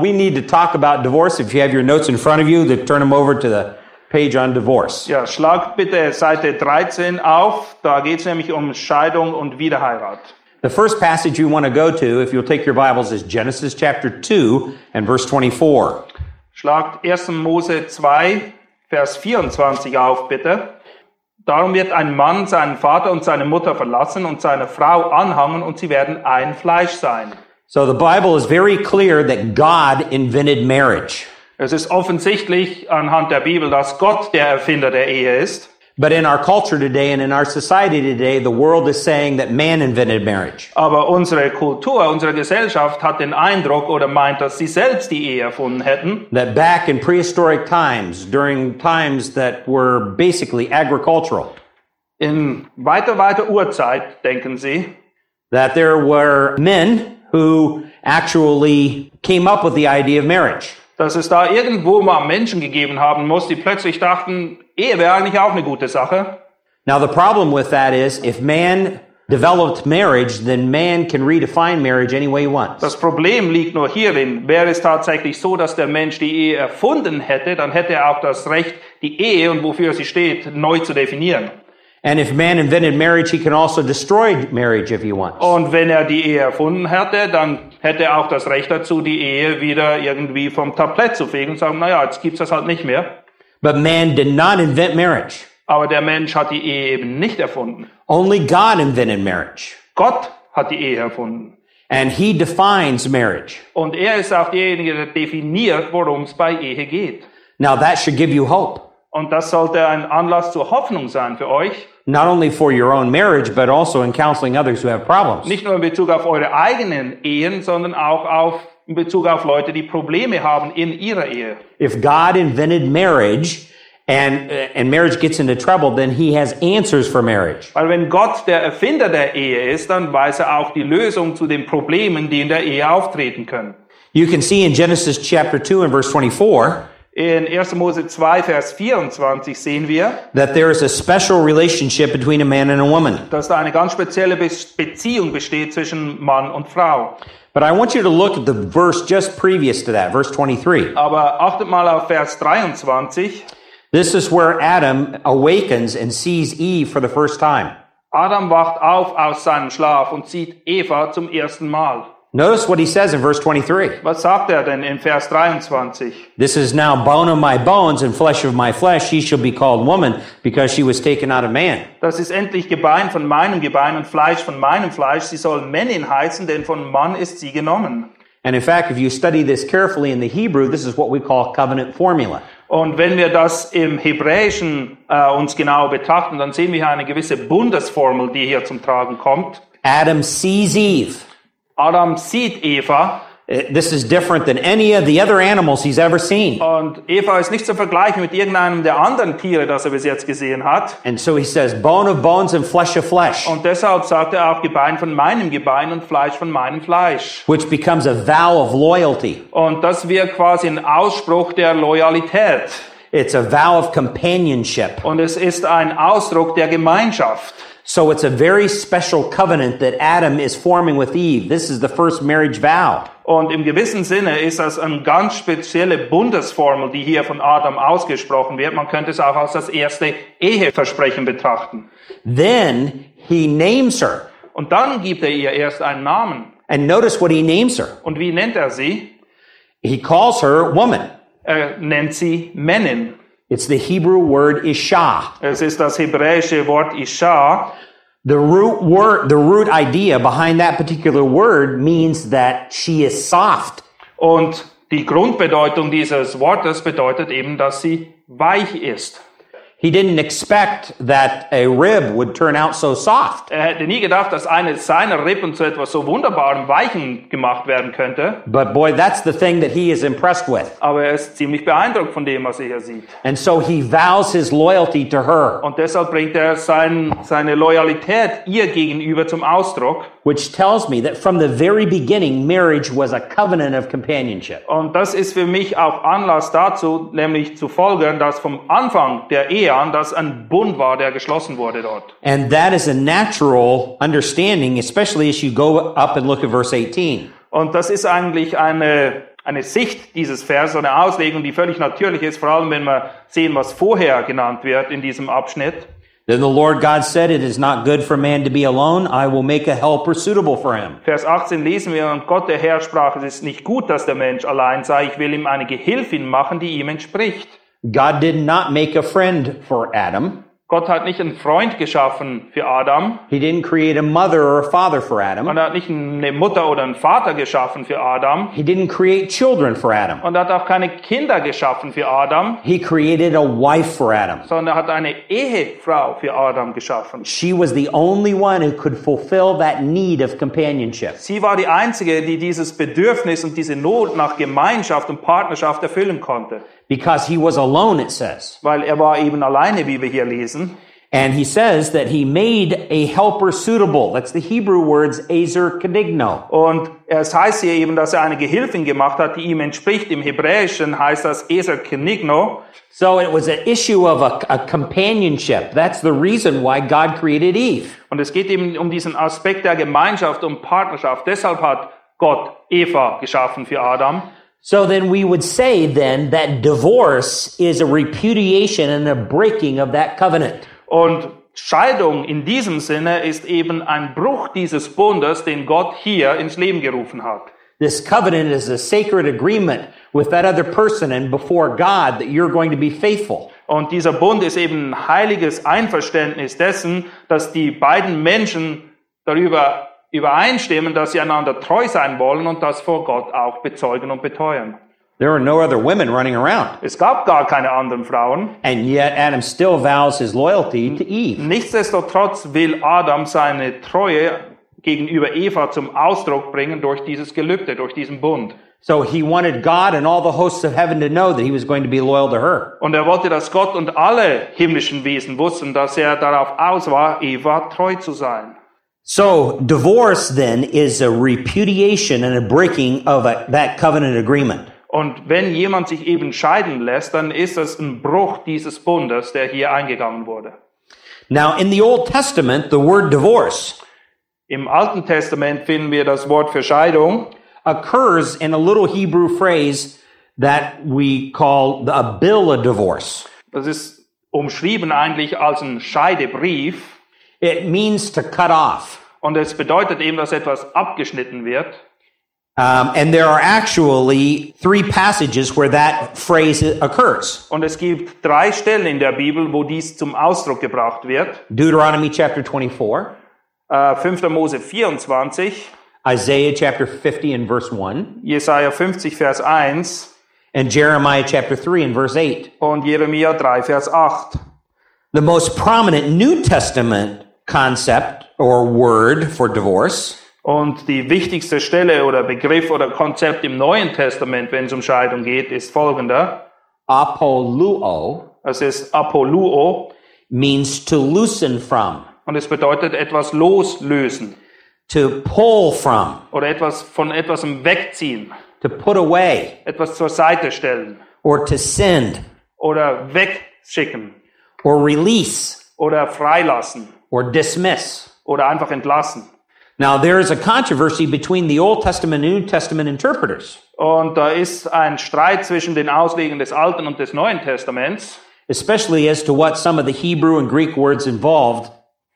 We need to talk about divorce. If you have your notes in front of you, then turn them over to the page on divorce. Ja, schlagt bitte Seite 13 auf. Da geht es nämlich um Scheidung und Wiederheirat. The first passage you want to go to, if you'll take your Bibles, is Genesis chapter 2 and verse 24. Schlagt 1. Mose 2, Vers 24 auf, bitte. Darum wird ein Mann seinen Vater und seine Mutter verlassen und seine Frau anhangen und sie werden ein Fleisch sein. So the Bible is very clear that God invented marriage. Es ist offensichtlich anhand der Bibel, dass Gott der Erfinder der Ehe ist. But in our culture today and in our society today, the world is saying that man invented marriage. Aber unsere Kultur, unsere Gesellschaft hat den Eindruck oder meint, dass sie selbst die Ehe erfunden hätten. That back in prehistoric times, during times that were basically agricultural, In weiter, weiter Urzeit, denken sie, that there were men who actually came up with the idea of marriage. dass es da irgendwo mal Menschen gegeben haben muss, die plötzlich dachten, Ehe wäre eigentlich auch eine gute Sache. Now, the problem with that is if man developed marriage, then man can redefine marriage any way he wants. Das Problem liegt nur hierin, wäre es tatsächlich so, dass der Mensch die Ehe erfunden hätte, dann hätte er auch das Recht, die Ehe und wofür sie steht, neu zu definieren. And if man invented marriage, he can also destroy marriage if he wants. Und wenn er die Ehe erfunden hätte, dann hätte er auch das Recht dazu, die Ehe wieder irgendwie vom Tablett zu fegen und sagen, naja, jetzt gibt's das halt nicht mehr. But man did not invent marriage. Aber der Mensch hat die Ehe eben nicht erfunden. Only God invented marriage. Gott hat die Ehe erfunden. And he defines marriage. Und er ist auch derjenige, der definiert, worum es bei Ehe geht. Now that should give you hope. Und das sollte ein Anlass zur Hoffnung sein für euch. Not only for your own marriage, but also in counseling others who have problems. Nicht nur in Bezug auf eure eigenen Ehen, sondern auch auf, in Bezug auf Leute, die Probleme haben in ihrer Ehe. If God invented marriage and, uh, and marriage gets into trouble, then he has answers for marriage. Weil wenn Gott der Erfinder der Ehe ist, dann weiß er auch die Lösung zu den Problemen, die in der Ehe auftreten können. You can see in Genesis chapter 2 and verse 24 In 1. Mose 2, Vers 24 sehen wir, that there is a special relationship between a man and a woman. dass da eine ganz spezielle Be Beziehung besteht zwischen Mann und Frau. But I want you to look at the verse just previous to that, verse 23. Aber achtet mal auf Vers 23. This is where Adam awakens and sees Eve for the first time. Adam wacht auf aus seinem Schlaf und sieht Eva zum ersten Mal. Notice what he says in verse 23. Was sagt er denn in Vers 23? This is now bone of my bones and flesh of my flesh. She shall be called woman because she was taken out of man. Das ist endlich Gebein von meinem Gebein und Fleisch von meinem Fleisch. Sie soll Männin heißen, denn von Mann ist sie genommen. And in fact, if you study this carefully in the Hebrew, this is what we call covenant formula. Und wenn wir das im Hebräischen äh, uns genau betrachten, dann sehen wir hier eine gewisse Bundesformel, die hier zum Tragen kommt. Adam sees Eve. Adam sieht Eva Uh, This is different than any of the other animals he's ever seen. und Eva ist nicht zu vergleichen mit irgendeinem der anderen Tiere, das er bis jetzt gesehen hat. And so he says, bone of bones and flesh of flesh, Und deshalb sagt er auch Gebein von meinem Gebein und Fleisch von meinem Fleisch. which becomes a vow of loyalty. Und das wird quasi ein Ausspruch der Loyalität. It's a vow of companionship. Und es ist ein Ausdruck der Gemeinschaft. So it's a very special covenant that Adam is forming with Eve. This is the first marriage vow. Und im gewissen Sinne ist das eine ganz spezielle Bundesformel, die hier von Adam ausgesprochen wird. Man könnte es auch als das erste Eheversprechen betrachten. Then he names her. Und dann gibt er ihr erst einen Namen. And notice what he names her. Und wie nennt er sie? He calls her woman. Er nennt sie Männin. It's the Hebrew word isha. Es ist das hebräische Wort Isha. The root word, the root idea behind that particular word means that she is soft. Und die Grundbedeutung dieses Wortes bedeutet eben, dass sie weich ist. He didn't expect that a rib would turn out so soft. Er hätte nie gedacht, dass eine seiner Rippen zu etwas so wunderbarem Weichen gemacht werden könnte. But boy, that's the thing that he is impressed with. Aber er ist ziemlich beeindruckt von dem, was er hier sieht. And so he vows his loyalty to her, Und deshalb bringt er sein, seine Loyalität ihr gegenüber zum Ausdruck. which tells me that from the very beginning, marriage was a covenant of companionship. Und das ist für mich auch Anlass dazu, nämlich zu folgern, dass vom Anfang der Ehe an das ein Bund war, der geschlossen wurde dort. And that is a natural understanding, especially as you go up and look at verse 18. Und das ist eigentlich eine, eine Sicht dieses Vers, eine Auslegung, die völlig natürlich ist, vor allem wenn wir sehen, was vorher genannt wird in diesem Abschnitt. Then the Lord God said, It is not good for man to be alone. I will make a helper suitable for him. Vers 18 lesen wir, und Gott der Herr sprach, es ist nicht gut, dass der Mensch allein sei, ich will ihm eine Gehilfin machen, die ihm entspricht. God did not make a friend for Adam. Gott hat nicht einen Freund geschaffen für Adam, He didn't create a mother or a father for Adam. und er hat nicht eine Mutter oder einen Vater geschaffen für Adam, He didn't create children for Adam. und er hat auch keine Kinder geschaffen für Adam, He created a wife for Adam. sondern er hat eine Ehefrau für Adam geschaffen. She was the only one who could fulfill that need of companionship. Sie war die Einzige, die dieses Bedürfnis und diese Not nach Gemeinschaft und Partnerschaft erfüllen konnte, Because he was alone, it says. weil er war eben alleine, wie wir hier lesen. And he says that he made a helper suitable. That's the Hebrew words ezer kenigno. Und es heißt hier eben, dass er eine Gehilfin gemacht hat, die ihm entspricht. Im Hebräischen heißt das Eser Kenigno. So it was an issue of a, a companionship. That's the reason why God created Eve. Und es geht eben um diesen Aspekt der Gemeinschaft und Partnerschaft. Deshalb hat Gott Eva geschaffen für Adam. So then we would say then that divorce is a repudiation and a breaking of that covenant. Und Scheidung in diesem Sinne ist eben ein Bruch dieses Bundes, den Gott hier ins Leben gerufen hat. This covenant is a sacred agreement with that other person and before God that you're going to be faithful. Und dieser Bund ist eben ein heiliges Einverständnis dessen, dass die beiden Menschen darüber übereinstimmen, dass sie einander treu sein wollen und das vor Gott auch bezeugen und beteuern. There are no other women running around. Es gab gar keine anderen Frauen. And yet Adam still vows his loyalty to Eve. Nichtsdestotrotz will Adam seine Treue gegenüber Eva zum Ausdruck bringen durch dieses Gelübde, durch diesen Bund. So he wanted God and all the hosts of heaven to know that he was going to be loyal to her. Und er wollte, dass Gott und alle himmlischen Wesen wussten, dass er darauf aus war, Eva treu zu sein. So divorce then is a repudiation and a breaking of a, that covenant agreement. Und wenn jemand sich eben scheiden lässt, dann ist es ein Bruch dieses Bundes, der hier eingegangen wurde. Now in the Old Testament, the word divorce Im Alten Testament finden wir das Wort für Scheidung occurs in a little Hebrew phrase that we call the, a bill of divorce. Das ist umschrieben eigentlich als ein Scheidebrief. It means to cut off. Und es bedeutet eben, dass etwas abgeschnitten wird. Um, and there are actually three passages where that phrase occurs. Und es gibt drei Stellen in der Bibel, wo dies zum Ausdruck gebracht wird. Deuteronomy chapter 24, Äh, 5. Mose 24, Isaiah chapter 50 and verse 1, Jesaja 50, Vers 1 and Jeremiah chapter 3 and verse 8. und Jeremia 3, Vers 8. The most prominent New Testament concept or word for divorce. Und die wichtigste Stelle oder Begriff oder Konzept im Neuen Testament, wenn es um Scheidung geht, ist folgender. apoluo Es ist Apoluo. means to loosen from, und es bedeutet etwas loslösen. To pull from, oder etwas von etwas wegziehen, to put away, etwas zur Seite stellen. Or to send, oder wegschicken. Or release, oder freilassen or dismiss. oder einfach entlassen. Now, there is a controversy between the Old Testament and New Testament interpreters, Und da ist ein Streit zwischen den Auslegern des Alten und des Neuen Testaments, especially as to what some of the Hebrew and Greek words involved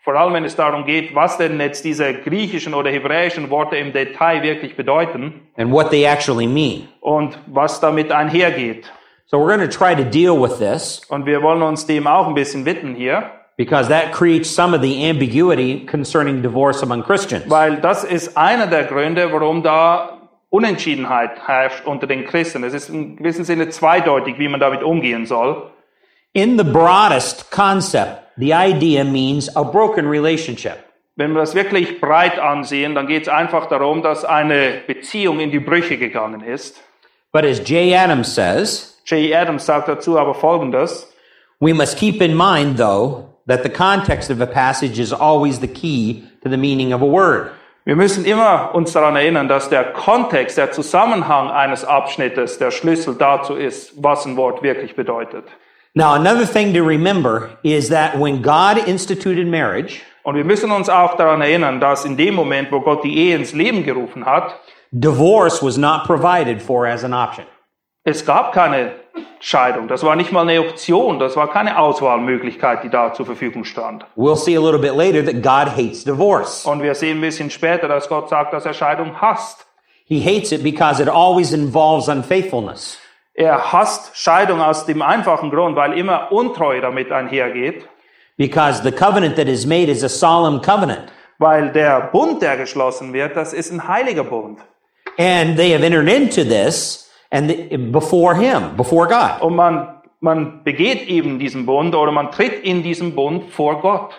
vor allem wenn es darum geht, was denn jetzt diese griechischen oder hebräischen Worte im Detail wirklich bedeuten and what they actually mean. und was damit einhergeht. So, we're going to try to deal with this Und wir wollen uns dem auch ein bisschen widmen hier, because that creates some of the ambiguity concerning divorce among Christians. weil das ist einer der Gründe, warum da Unentschiedenheit herrscht unter den Christen. Es ist in gewissem Sinne zweideutig, wie man damit umgehen soll. In the broadest concept, the idea means a broken relationship. Wenn wir das wirklich breit ansehen, dann geht es einfach darum, dass eine Beziehung in die Brüche gegangen ist. But as Jay Adams says, J. Adams sagt dazu aber Folgendes. we must keep in mind, though, that the context of a passage is always the key to the meaning of a word. Wir müssen immer uns daran erinnern, dass der Kontext, der Zusammenhang eines Abschnittes der Schlüssel dazu ist, was ein Wort wirklich bedeutet. Now, another thing to remember is that when God instituted marriage, Und wir müssen uns auch daran erinnern, dass in dem Moment, wo Gott die Ehe ins Leben gerufen hat, divorce was not provided for as an option. es gab keine Scheidung. Das war nicht mal eine Option. Das war keine Auswahlmöglichkeit, die da zur Verfügung stand. We'll see a little bit later that God hates divorce. Und wir sehen ein bisschen später, dass Gott sagt, dass er Scheidung hasst. He hates it because it always involves unfaithfulness. Er hasst Scheidung aus dem einfachen Grund, weil immer Untreue damit einhergeht, Because the covenant that is made is a solemn covenant. weil der Bund, der geschlossen wird, das ist ein heiliger Bund. And they have entered into this and the, before him, before God. Und man, man begeht eben diesen Bund oder man tritt in diesen Bund vor Gott.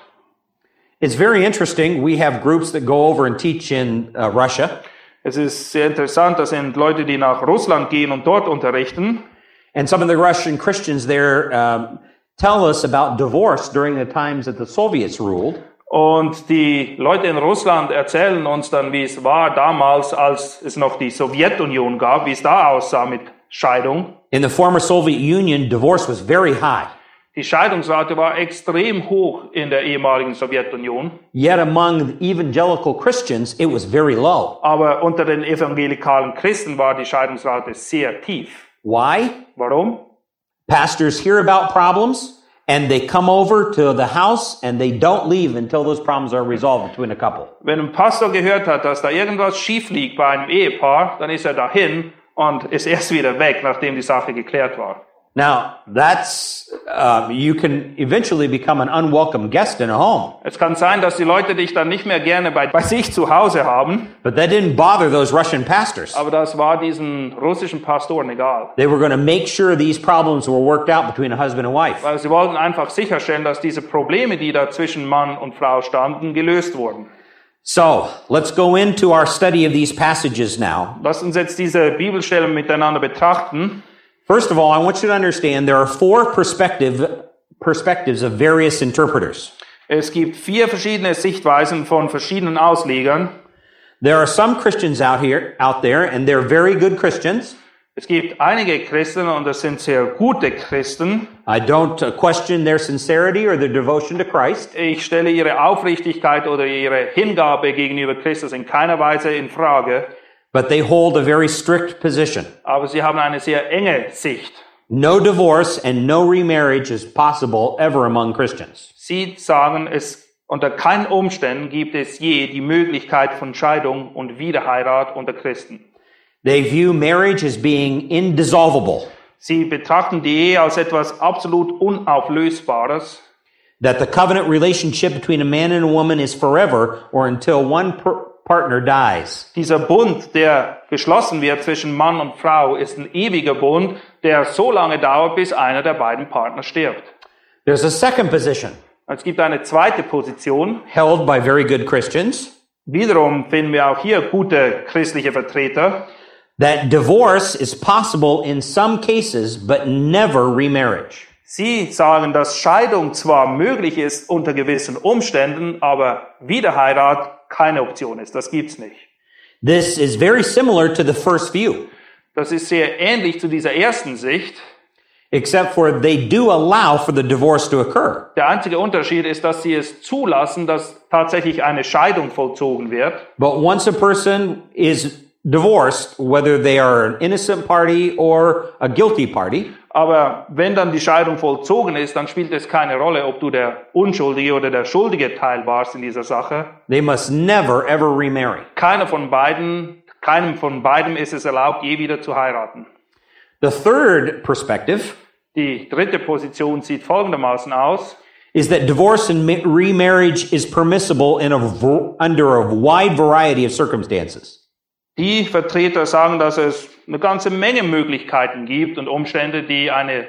It's very interesting. We have groups that go over and teach in uh, Russia. Es ist sehr interessant, das sind Leute, die nach Russland gehen und dort unterrichten. And some of the Russian Christians there um, tell us about divorce during the times that the Soviets ruled. Und die Leute in Russland erzählen uns dann, wie es war damals, als es noch die Sowjetunion gab, wie es da aussah mit Scheidung. In the former Soviet Union, divorce was very high. Die Scheidungsrate war extrem hoch in der ehemaligen Sowjetunion, Yet among evangelical Christians, it was very low. aber unter den evangelikalen Christen war die Scheidungsrate sehr tief. Why? Warum? Pastors hear about problems and they come over to the house and they don't leave until those problems are resolved between a couple. Wenn ein Pastor gehört hat, dass da irgendwas schief liegt bei einem Ehepaar, dann ist er dahin und ist erst wieder weg, nachdem die Sache geklärt war. Now, that's, uh, you can eventually become an unwelcome guest in a home. Es kann sein, dass die Leute dich dann nicht mehr gerne bei, bei sich zu Hause haben, But that didn't bother those Russian pastors. aber das war diesen russischen Pastoren egal. They were going to make sure these problems were worked out between a husband and wife. Weil sie wollten einfach sicherstellen, dass diese Probleme, die da zwischen Mann und Frau standen, gelöst wurden. So, let's go into our study of these passages now. Lass uns jetzt diese Bibelstellen miteinander betrachten. First of all, I want you to understand there are four perspective, perspectives of various interpreters. Es gibt vier verschiedene Sichtweisen von verschiedenen Auslegern. There are some Christians out here, out there, and they're very good Christians. Es gibt einige Christen und das sind sehr gute Christen. I don't uh, question their sincerity or their devotion to Christ. Ich stelle ihre Aufrichtigkeit oder ihre Hingabe gegenüber Christus in keiner Weise in Frage, But they hold a very strict position. aber sie haben eine sehr enge Sicht. No divorce and no remarriage is possible ever among Christians. Sie sagen, es unter keinen Umständen gibt es je die Möglichkeit von Scheidung und Wiederheirat unter Christen. They view marriage as being indissolvable, Sie betrachten die Ehe als etwas absolut Unauflösbares, that the covenant relationship between a man and a woman is forever or until one per- partner dies. Dieser Bund, der geschlossen wird zwischen Mann und Frau, ist ein ewiger Bund, der so lange dauert, bis einer der beiden Partner stirbt. There's a second position Es gibt eine zweite Position. held by very good Christians Wiederum finden wir auch hier gute christliche Vertreter, that divorce is possible in some cases, but never remarriage. Sie sagen, dass Scheidung zwar möglich ist unter gewissen Umständen, aber Wiederheirat keine Option ist. Das gibt's nicht. This is very similar to the first view, Das ist sehr ähnlich zu dieser ersten Sicht. except for they do allow for the divorce to occur. Der einzige Unterschied ist, dass sie es zulassen, dass tatsächlich eine Scheidung vollzogen wird. But once a person is divorced, whether they are an innocent party or a guilty party, Aber wenn dann die Scheidung vollzogen ist, dann spielt es keine Rolle, ob du der unschuldige oder der schuldige Teil warst in dieser Sache. they must never ever remarry. Keiner von beiden, keinem von beiden ist es erlaubt, je wieder zu heiraten. The third perspective Die dritte Position sieht folgendermaßen aus. is that divorce and ma- remarriage is permissible in a under a wide variety of circumstances. Die Vertreter sagen, dass es eine ganze Menge Möglichkeiten gibt und Umstände, die eine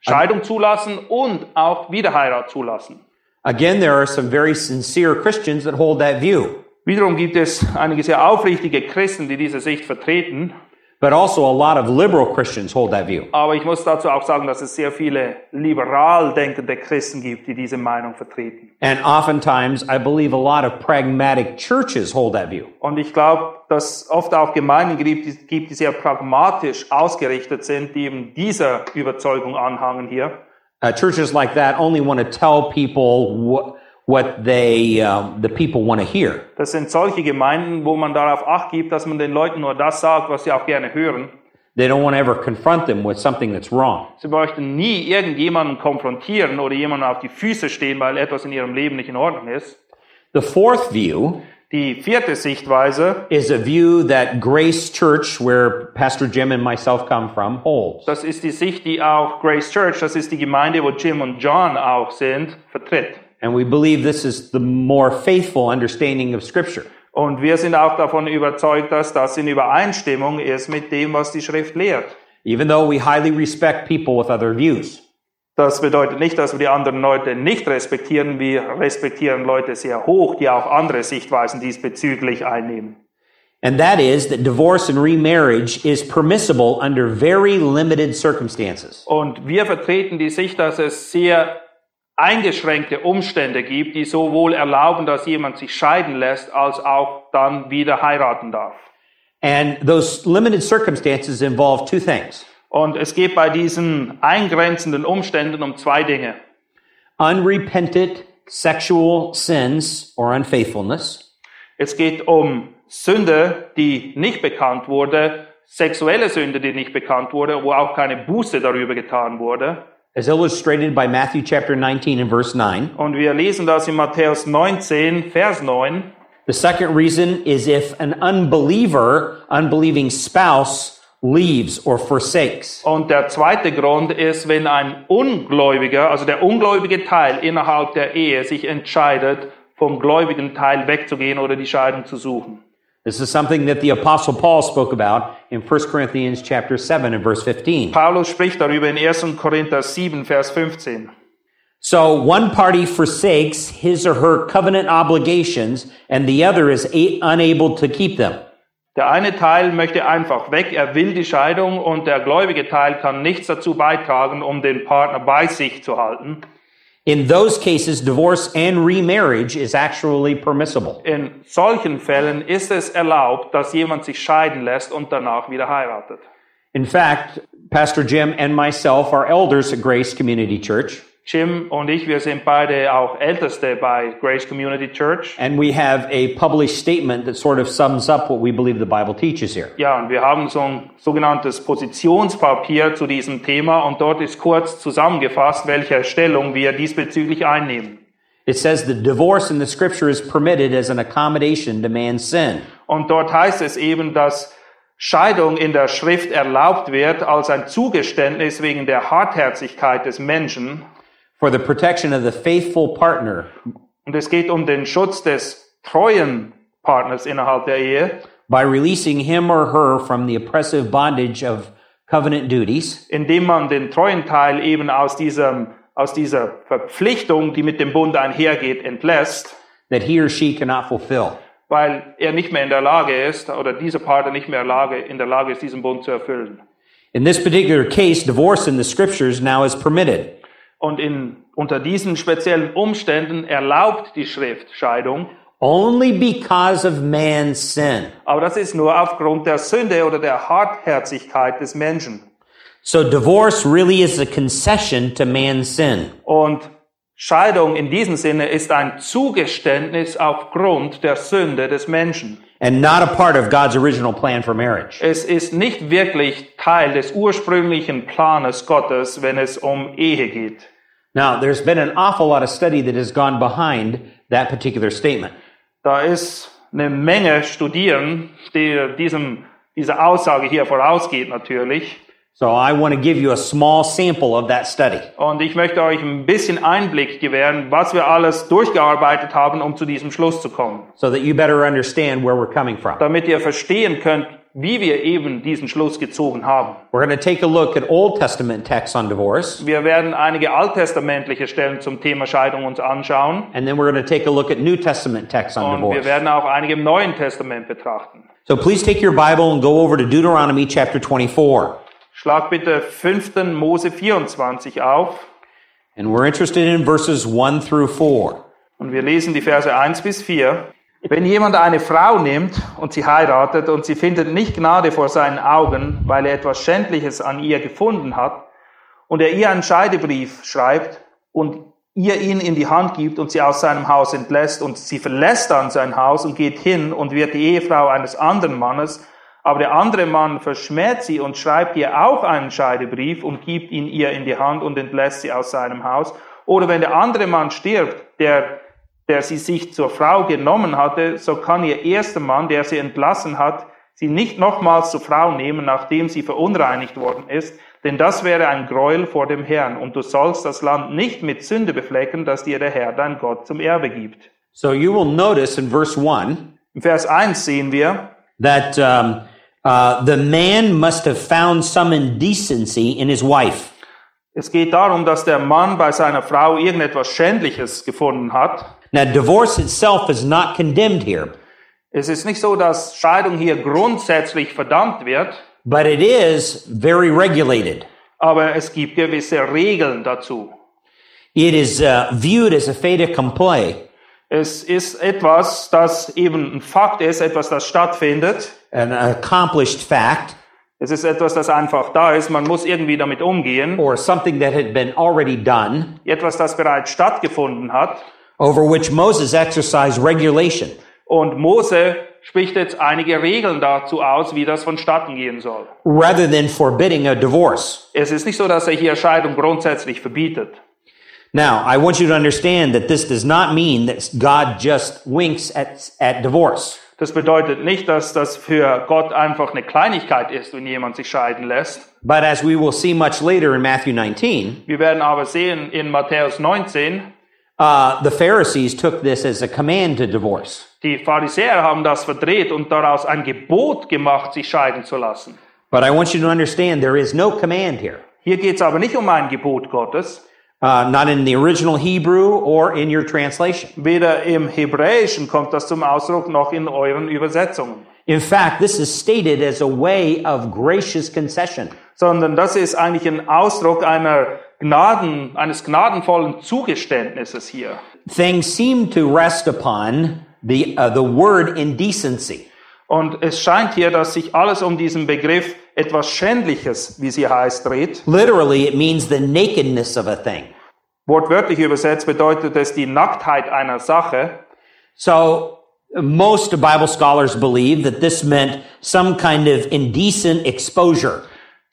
Scheidung zulassen und auch Wiederheirat zulassen. Again, there are some very sincere Christians that hold that view, Wiederum gibt es einige sehr aufrichtige Christen, die diese Sicht vertreten. But also a lot of liberal Christians hold that view. Aber ich muss dazu auch sagen, dass es sehr viele liberal denkende Christen gibt, die diese Meinung vertreten. And oftentimes, I believe a lot of pragmatic churches hold that view. Und ich glaube, dass oft auch Gemeinden gibt, die- sehr pragmatisch ausgerichtet sind, die eben dieser Überzeugung anhangen hier. Uh, churches like that only want to tell people what, what they, um, the people want to hear. Das sind solche Gemeinden, wo man darauf acht gibt, dass man den Leuten nur das sagt, was sie auch gerne hören. They don't want to ever confront them with something that's wrong. Sie möchten nie irgendjemanden konfrontieren oder jemanden auf die Füße stehen, weil etwas in ihrem Leben nicht in Ordnung ist. The fourth view Die vierte Sichtweise, is a view that Grace Church, where Pastor Jim and myself come from, holds. das ist die Sicht, die auch Grace Church, das ist die Gemeinde, wo Jim und John auch sind, vertritt. And we believe this is the more faithful understanding of Scripture. Und wir sind auch davon überzeugt, dass das in Übereinstimmung ist mit dem, was die Schrift lehrt. Even though we highly respect people with other views. Das bedeutet nicht, dass wir die anderen Leute nicht respektieren. Wir respektieren Leute sehr hoch, die auch andere Sichtweisen diesbezüglich einnehmen. And that is that divorce and remarriage is permissible under very limited circumstances. Und wir vertreten die Sicht, dass es sehr eingeschränkte Umstände gibt, die sowohl erlauben, dass jemand sich scheiden lässt, als auch dann wieder heiraten darf. And those limited circumstances involve two things Und es geht bei diesen eingrenzenden Umständen um zwei Dinge. unrepentant sexual sins or unfaithfulness, Es geht um Sünde, die nicht bekannt wurde, sexuelle Sünde, die nicht bekannt wurde, wo auch keine Buße darüber getan wurde. As illustrated by Matthew chapter 19 and verse 9. Und wir lesen das in Matthäus 19, Vers 9. The second reason is if an unbeliever, unbelieving spouse, leaves or forsakes. Und der zweite Grund ist, wenn ein Ungläubiger, also der ungläubige Teil innerhalb der Ehe sich entscheidet, vom gläubigen Teil wegzugehen oder die Scheidung zu suchen. This is something that the apostle Paul spoke about in 1 Corinthians chapter 7 and verse 15. Paulus spricht darüber in 1. Korinther 7, Vers 15. So one party forsakes his or her covenant obligations and the other is unable to keep them. Der eine Teil möchte einfach weg, er will die Scheidung und der gläubige Teil kann nichts dazu beitragen, um den Partner bei sich zu halten. In those cases, divorce and remarriage is actually permissible. In solchen Fällen ist es erlaubt, dass jemand sich scheiden lässt und danach wieder heiratet. In fact, Pastor Jim and myself are elders at Grace Community Church, Jim und ich, wir sind beide auch Älteste bei Grace Community Church. and we have a published statement that sort of sums up what we believe the Bible teaches here. Ja, und wir haben so ein sogenanntes Positionspapier zu diesem Thema und dort ist kurz zusammengefasst, welche Stellung wir diesbezüglich einnehmen. It says that divorce in the scripture is permitted as an accommodation to man's sin. Und dort heißt es eben, dass Scheidung in der Schrift erlaubt wird als ein Zugeständnis wegen der Hartherzigkeit des Menschen. For the protection of the faithful partner Und es geht um den Schutz des treuen Partners innerhalb der Ehe, by releasing him or her from the oppressive bondage of covenant duties indem man den treuen Teil eben aus diesem, aus dieser Verpflichtung, die mit dem Bund einhergeht, entlässt, that he or she cannot fulfill. weil er nicht mehr in der Lage ist oder dieser Partner nicht mehr in der Lage, in der Lage ist, diesen Bund zu erfüllen. In this particular case, divorce in the scriptures now is permitted. Und in, unter diesen speziellen Umständen erlaubt die Schrift Scheidung, Only because of man's sin. aber das ist nur aufgrund der Sünde oder der Hartherzigkeit des Menschen. So divorce really is a concession to man's sin. Und Scheidung in diesem Sinne ist ein Zugeständnis aufgrund der Sünde des Menschen. And not a part of God's original plan for marriage. Es ist nicht wirklich Teil des ursprünglichen Planes Gottes, wenn es um Ehe geht. Now, there's been an awful lot of study that has gone behind that particular statement. Da ist eine Menge Studieren, die diesem, dieser Aussage hier vorausgeht natürlich. So I want to give you a small sample of that study. Und ich möchte euch ein bisschen Einblick gewähren, was wir alles durchgearbeitet haben, um zu diesem Schluss zu kommen. so that you better understand where we're coming from. Damit ihr verstehen könnt, wie wir eben diesen Schluss gezogen haben. We're going to take a look at Old Testament texts on divorce, Wir werden einige alttestamentliche Stellen zum Thema Scheidung uns anschauen and then we're going to take a look at New Testament texts on und wir divorce. werden auch einige im Neuen Testament betrachten. So please take your Bible and go over to Deuteronomy chapter 24. Schlag bitte 5. Mose 24 auf And we're interested in verses 1 through 4. und wir lesen die Verse 1 bis 4. Wenn jemand eine Frau nimmt und sie heiratet und sie findet nicht Gnade vor seinen Augen, weil er etwas Schändliches an ihr gefunden hat, und er ihr einen Scheidebrief schreibt und ihr ihn in die Hand gibt und sie aus seinem Haus entlässt und sie verlässt dann sein Haus und geht hin und wird die Ehefrau eines anderen Mannes, aber der andere Mann verschmäht sie und schreibt ihr auch einen Scheidebrief und gibt ihn ihr in die Hand und entlässt sie aus seinem Haus. Oder wenn der andere Mann stirbt, der, der sie sich zur Frau genommen hatte, so kann ihr erster Mann, der sie entlassen hat, sie nicht nochmals zur Frau nehmen, nachdem sie verunreinigt worden ist, denn das wäre ein Gräuel vor dem Herrn, und du sollst das Land nicht mit Sünde beflecken, das dir der Herr dein Gott zum Erbe gibt. So you will notice in verse 1 Im Vers 1 sehen wir, that um, uh, the man must have found some indecency in his wife. es geht darum, dass der Mann bei seiner Frau irgendetwas Schändliches gefunden hat. Now, divorce itself is not condemned here, Es ist nicht so, dass Scheidung hier grundsätzlich verdammt wird, but it is very regulated. aber es gibt gewisse Regeln dazu. It is uh, viewed as a fait accompli, Es ist etwas, das eben ein Fakt ist, etwas, das stattfindet. An accomplished fact, Es ist etwas, das einfach da ist. Man muss irgendwie damit umgehen. or something that had been already done, Etwas, das bereits stattgefunden hat. over which Moses exercised regulation. Und Mose spricht jetzt einige Regeln dazu aus, wie das vonstatten gehen soll. rather than forbidding a divorce. Es ist nicht so, dass er hier Scheidung grundsätzlich verbietet. Now, I want you to understand that this does not mean that God just winks at, at divorce. Das bedeutet nicht, dass das für Gott einfach eine Kleinigkeit ist, wenn jemand sich scheiden lässt. But as we will see much later in Matthew 19, Wir werden aber sehen in Matthäus 19, uh, the Pharisees took this as a command to divorce. die Pharisäer haben das verdreht und daraus ein Gebot gemacht, sich scheiden zu lassen. But I want you to understand there is no command here, Hier geht es aber nicht um ein Gebot Gottes, uh, not in the original Hebrew or in your translation. Weder im Hebräischen kommt das zum Ausdruck noch in euren Übersetzungen, In fact, this is stated as a way of gracious concession. sondern das ist eigentlich ein Ausdruck einer Gnaden, eines gnadenvollen Zugeständnisses hier. Things seem to rest upon the, uh, the word indecency. Und es scheint hier, dass sich alles um diesen Begriff etwas Schändliches, wie sie heißt, dreht. Literally, it means the nakedness of a thing. Wortwörtlich übersetzt bedeutet es die Nacktheit einer Sache. So most Bible scholars believe that this meant some kind of indecent exposure.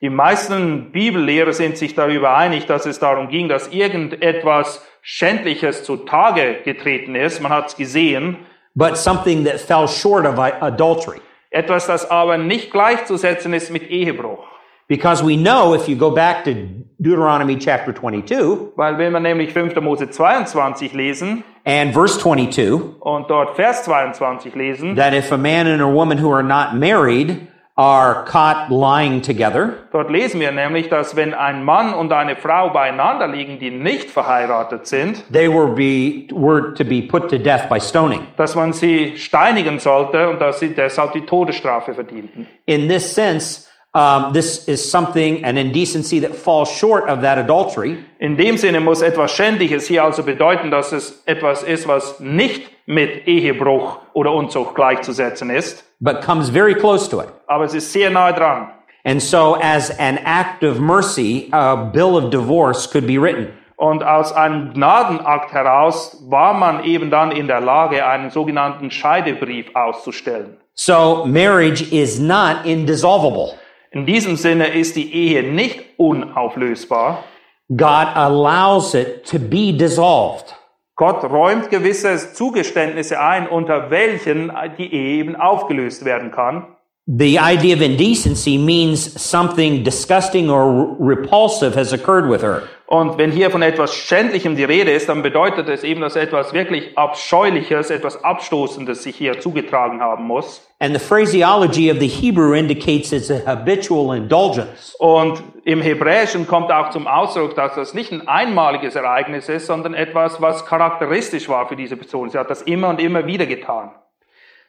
Die meisten Bibellehrer sind sich darüber einig, dass es darum ging, dass irgendetwas Schändliches zutage getreten ist. Man hat es gesehen. but something that fell short of adultery. Etwas, das aber nicht gleichzusetzen ist mit Ehebruch. Because we know if you go back to Deuteronomy chapter 22 Weil wenn wir nämlich 5. Mose 22 lesen and verse 22, und dort Vers 22 lesen, that if a man and a woman who are not married are caught lying together, dort lesen wir nämlich, dass wenn ein Mann und eine Frau beieinander liegen, die nicht verheiratet sind, they were, be, were to be put to death by stoning. dass man sie steinigen sollte und dass sie deshalb die Todesstrafe verdienten. In this sense, um, this is something, an indecency that falls short of that adultery, In dem Sinne muss etwas Schändliches hier also bedeuten, dass es etwas ist, was nicht mit Ehebruch oder Unzucht gleichzusetzen ist, but comes very close to it. Aber es ist sehr nahe dran. And so, as an act of mercy, a bill of divorce could be written. Und aus einem Gnadenakt heraus war man eben dann in der Lage, einen sogenannten Scheidebrief auszustellen. So, marriage is not indissolvable. In diesem Sinne ist die Ehe nicht unauflösbar. God allows it to be dissolved. Gott räumt gewisse Zugeständnisse ein, unter welchen die Ehe eben aufgelöst werden kann. The idea of indecency means something disgusting or repulsive has occurred with her. Und wenn hier von etwas Schändlichem die Rede ist, dann bedeutet es eben, dass etwas wirklich Abscheuliches, etwas Abstoßendes sich hier zugetragen haben muss. And the phraseology of the Hebrew indicates it's a habitual indulgence. Und im Hebräischen kommt auch zum Ausdruck, dass das nicht ein einmaliges Ereignis ist, sondern etwas, was charakteristisch war für diese Person. Sie hat das immer und immer wieder getan.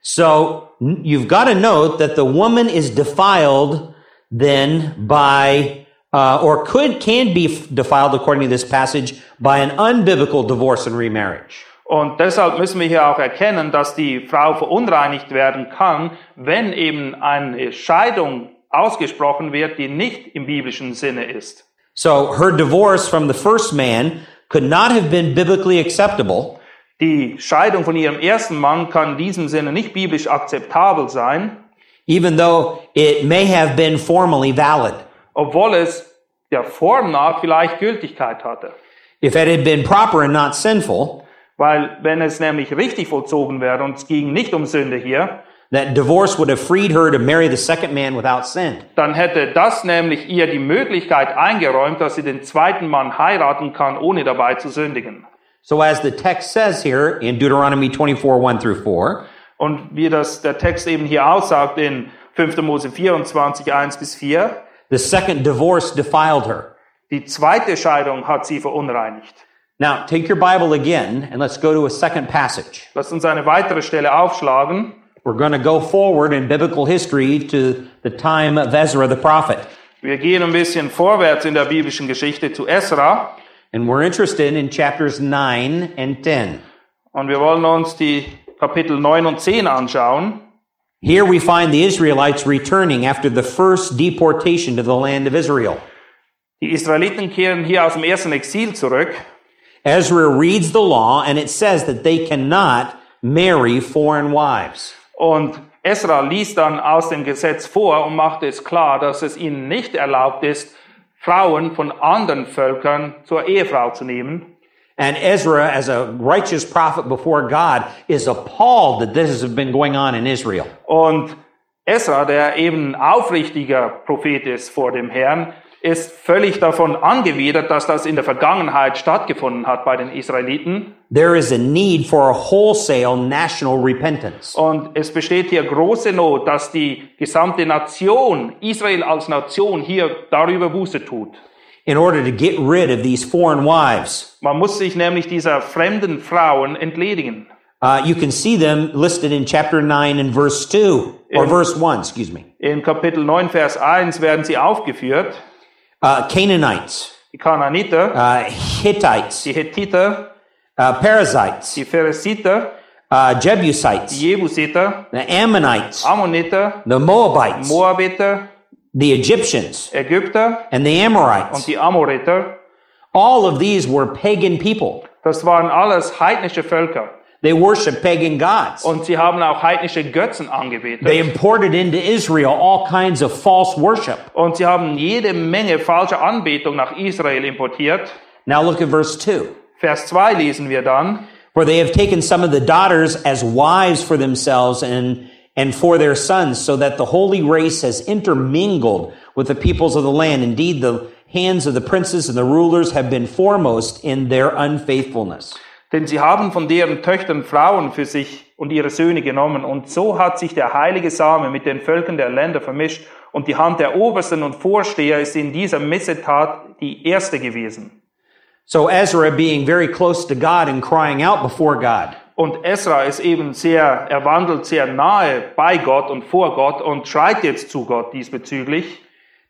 So you've got to note that the woman is defiled then by, uh, or could, can be defiled according to this passage by an unbiblical divorce and remarriage. Und deshalb müssen wir hier auch erkennen, dass die Frau verunreinigt werden kann, wenn eben eine Scheidung ausgesprochen wird, die nicht im biblischen Sinne ist. So her divorce from the first man could not have been biblically acceptable Die Scheidung von ihrem ersten Mann kann in diesem Sinne nicht biblisch akzeptabel sein, even though it may have been formally valid. obwohl es der Form nach vielleicht Gültigkeit hatte. If it had been proper and not sinful, Weil wenn es nämlich richtig vollzogen wäre und es ging nicht um Sünde hier, that divorce would have freed her to marry the second man without sin. dann hätte das nämlich ihr die Möglichkeit eingeräumt, dass sie den zweiten Mann heiraten kann, ohne dabei zu sündigen. So as the text says here in Deuteronomy 24, 1 through 4, Und wie das der Text eben hier aussagt in 5. Mose 24, 1 bis 4, the second divorce defiled her. die zweite Scheidung hat sie verunreinigt. Now, take your Bible again and let's go to a second passage. Lasst uns eine weitere Stelle aufschlagen. We're going to go forward in biblical history to the time of Ezra the prophet. Wir gehen ein bisschen vorwärts in der biblischen Geschichte zu Esra And we're interested in chapters 9 and 10. und wir wollen uns die Kapitel 9 und 10 anschauen. Here we find the Israelites returning after the first deportation to the land of Israel. Die Israeliten kehren hier aus dem ersten Exil zurück Ezra reads the law and it says that they cannot marry foreign wives. und Esra liest dann aus dem Gesetz vor und macht es klar, dass es ihnen nicht erlaubt ist, Frauen von anderen Völkern zur Ehefrau zu nehmen. And Ezra, as a righteous prophet before God, is appalled that this has been going on in Israel. Und Esra, der eben aufrichtiger Prophet ist vor dem Herrn, ist völlig davon angewidert, dass das in der Vergangenheit stattgefunden hat bei den Israeliten. There is a need for a wholesale national repentance. Und es besteht hier große Not, dass die gesamte Nation, Israel als Nation, hier darüber Buße tut. in order to get rid of these foreign wives. Man muss sich nämlich dieser fremden Frauen entledigen. Uh, you can see them listed in chapter 9 and verse 2, or In- verse 1, excuse me. In Kapitel 9, Vers 1 werden sie aufgeführt. Uh, Canaanites, Die Kanaaniter, uh, Hittites, die Hethiter, uh, Perizzites, die Pheresiter, uh, die Jebusites, Jebusiter, the Ammonites, Ammoniter, the Moabites, Moabiter, the Egyptians, Ägypter and the und Amorites. die Amoriter. All of these were pagan people. Das waren alles heidnische Völker. They worship pagan gods. Und sie haben auch heidnische Götzen angebetet. They imported into Israel all kinds of false worship. Und sie haben jede Menge falsche Anbetung nach Israel importiert. Now look at verse 2. Vers 2 lesen wir dann. For they have taken some of the daughters as wives for themselves and, and for their sons, so that the holy race has intermingled with the peoples of the land. Indeed, the hands of the princes and the rulers have been foremost in their unfaithfulness. Denn sie haben von deren Töchtern Frauen für sich und ihre Söhne genommen. Und so hat sich der heilige Same mit den Völkern der Länder vermischt. Und die Hand der Obersten und Vorsteher ist in dieser Missetat die erste gewesen. So Ezra, being very close to God and crying out before God, Und Esra ist eben sehr, er wandelt sehr nahe bei Gott und vor Gott und schreit jetzt zu Gott diesbezüglich.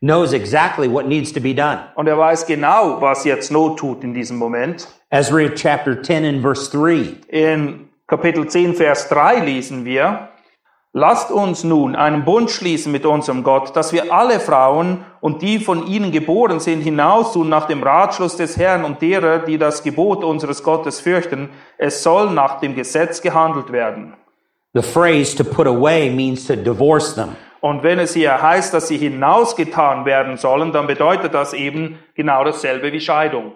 knows exactly what needs to be done. Und er weiß genau, was jetzt Not tut in diesem Moment. Ezra chapter 10 and verse 3. In Kapitel 10, Vers 3 lesen wir, Lasst uns nun einen Bund schließen mit unserem Gott, dass wir alle Frauen und die von ihnen geboren sind hinaus tun nach dem Ratschluss des Herrn und derer, die das Gebot unseres Gottes fürchten. Es soll nach dem Gesetz gehandelt werden. The phrase to put away means to divorce them. Und wenn es hier heißt, dass sie hinausgetan werden sollen, dann bedeutet das eben genau dasselbe wie Scheidung.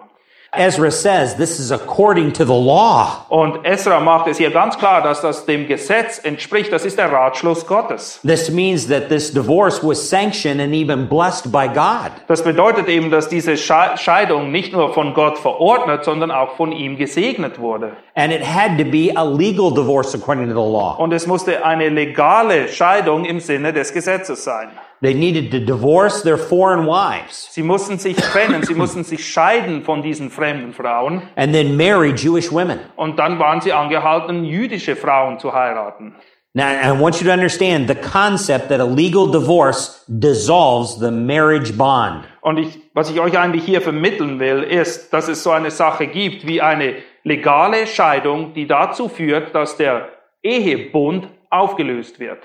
Ezra says this is according to the law. Und Esra macht es hier ganz klar, dass das dem Gesetz entspricht. Das ist der Ratschluss Gottes. This means that this divorce was sanctioned and even blessed by God. Das bedeutet eben, dass diese Sche- Scheidung nicht nur von Gott verordnet, sondern auch von ihm gesegnet wurde. And it had to be a legal divorce according to the law. Und es musste eine legale Scheidung im Sinne des Gesetzes sein. They needed to divorce their foreign wives Sie mussten sich trennen, sie mussten sich scheiden von diesen fremden Frauen and then marry Jewish women. und dann waren sie angehalten, jüdische Frauen zu heiraten. Now, I want you to understand the concept that a legal divorce dissolves the marriage bond. Und ich, was ich euch eigentlich hier vermitteln will, ist, dass es so eine Sache gibt wie eine legale Scheidung, die dazu führt, dass der Ehebund aufgelöst wird.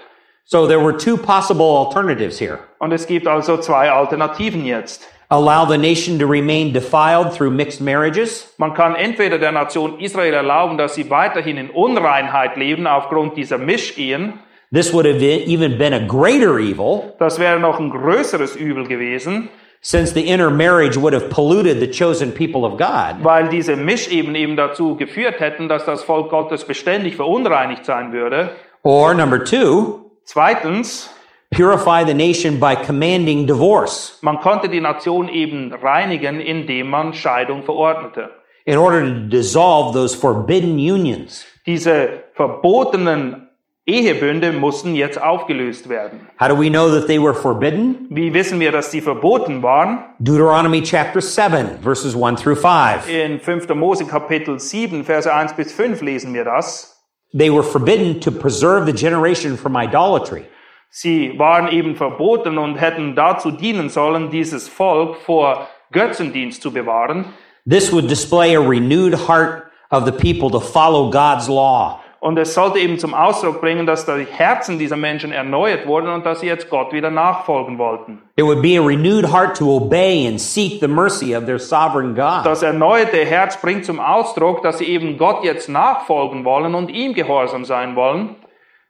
So there were two possible alternatives here. Und es gibt also zwei Alternativen jetzt. Allow the nation to remain defiled through mixed marriages, Man kann entweder der Nation Israel erlauben, dass sie weiterhin in Unreinheit leben aufgrund dieser Mischehen. This would have even been a greater evil Das wäre noch ein größeres Übel gewesen, since the intermarriage would have polluted the chosen people of God. weil diese Mischeben eben dazu geführt hätten, dass das Volk Gottes beständig verunreinigt sein würde. Or number two, Zweitens, purify the nation by commanding divorce man konnte die Nation eben reinigen, indem man Scheidung verordnete. in order to dissolve those forbidden unions. Diese verbotenen Ehebünde mussten jetzt aufgelöst werden. How do we know that they were forbidden? Wie wissen wir, dass sie verboten waren? Deuteronomy chapter 7, verses 1 through 5. In 5. Mose Kapitel 7, Verse 1 bis 5 lesen wir das. They were forbidden to preserve the generation from idolatry. Sie waren eben verboten und hätten dazu dienen sollen, dieses Volk vor Götzendienst zu bewahren. This would display a renewed heart of the people to follow God's law. Und es sollte eben zum Ausdruck bringen, dass die Herzen dieser Menschen erneuert wurden und dass sie jetzt Gott wieder nachfolgen wollten. It would be a renewed heart to obey and seek the mercy of their sovereign God. Das erneuerte Herz bringt zum Ausdruck, dass sie eben Gott jetzt nachfolgen wollen und ihm gehorsam sein wollen.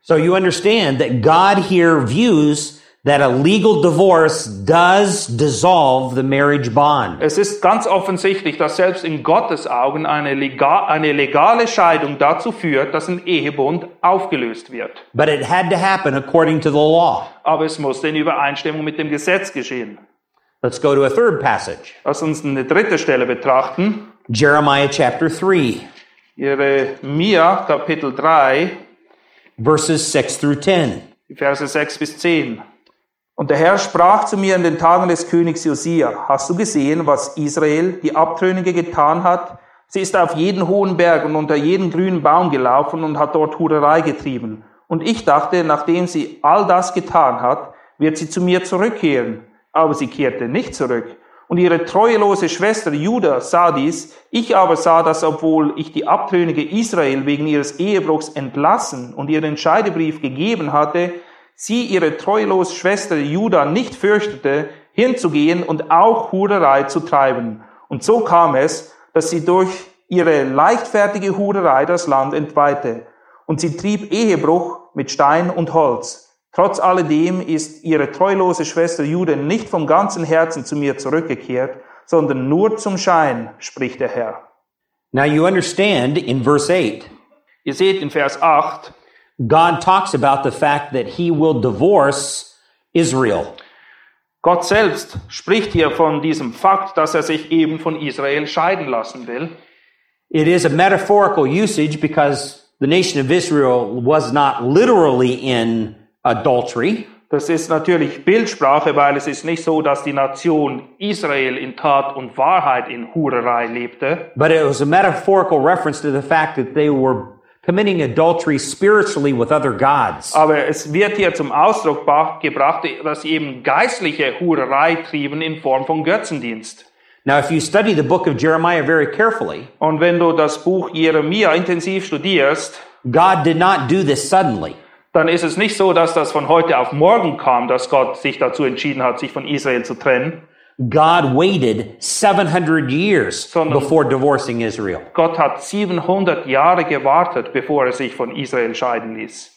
So you understand that God here views that a legal divorce does dissolve the marriage bond. Es ist ganz offensichtlich, dass selbst in Gottes Augen eine, lega eine legale Scheidung dazu führt, dass ein Ehebund aufgelöst wird. But it had to happen according to the law. Aber es musste in Übereinstimmung mit dem Gesetz geschehen. Let's go to a third passage. Lass uns eine dritte Stelle betrachten. Jeremiah chapter 3, Jeremia Kapitel 3, verses 6 through 10. die Verse 6 bis 10. Und der Herr sprach zu mir in den Tagen des Königs Josia, hast du gesehen, was Israel, die Abtrünnige, getan hat? Sie ist auf jeden hohen Berg und unter jeden grünen Baum gelaufen und hat dort Hurerei getrieben. Und ich dachte, nachdem sie all das getan hat, wird sie zu mir zurückkehren. Aber sie kehrte nicht zurück. Und ihre treuelose Schwester Judah sah dies. Ich aber sah, dass obwohl ich die Abtrünnige Israel wegen ihres Ehebruchs entlassen und ihr den Scheidebrief gegeben hatte, sie ihre treulose Schwester Judah nicht fürchtete, hinzugehen und auch Hurerei zu treiben. Und so kam es, dass sie durch ihre leichtfertige Hurerei das Land entweihte. Und sie trieb Ehebruch mit Stein und Holz. Trotz alledem ist ihre treulose Schwester Jude nicht vom ganzen Herzen zu mir zurückgekehrt, sondern nur zum Schein, spricht der Herr. Now you understand in verse 8, Ihr seht in Vers 8, God talks about the fact that he will divorce Israel. Gott selbst spricht hier von diesem Fakt, dass er sich eben von Israel scheiden lassen will. It is a metaphorical usage because the nation of Israel was not literally in adultery, Das ist natürlich Bildsprache, weil es ist nicht so, dass die Nation Israel in Tat und Wahrheit in Hurerei lebte, but it was a metaphorical reference to the fact that they were committing adultery spiritually with other gods. aber es wird hier zum Ausdruck gebracht, dass sie eben geistliche Hurerei trieben in Form von Götzendienst. Now, if you study the book of Jeremiah very carefully, Und wenn du das Buch Jeremia intensiv studierst, God did not do this suddenly. dann ist es nicht so, dass das von heute auf morgen kam, dass Gott sich dazu entschieden hat, sich von Israel zu trennen. God waited 700 years Sondern- before divorcing Israel. Gott hat 700 Jahre gewartet, bevor er sich von Israel scheiden ließ.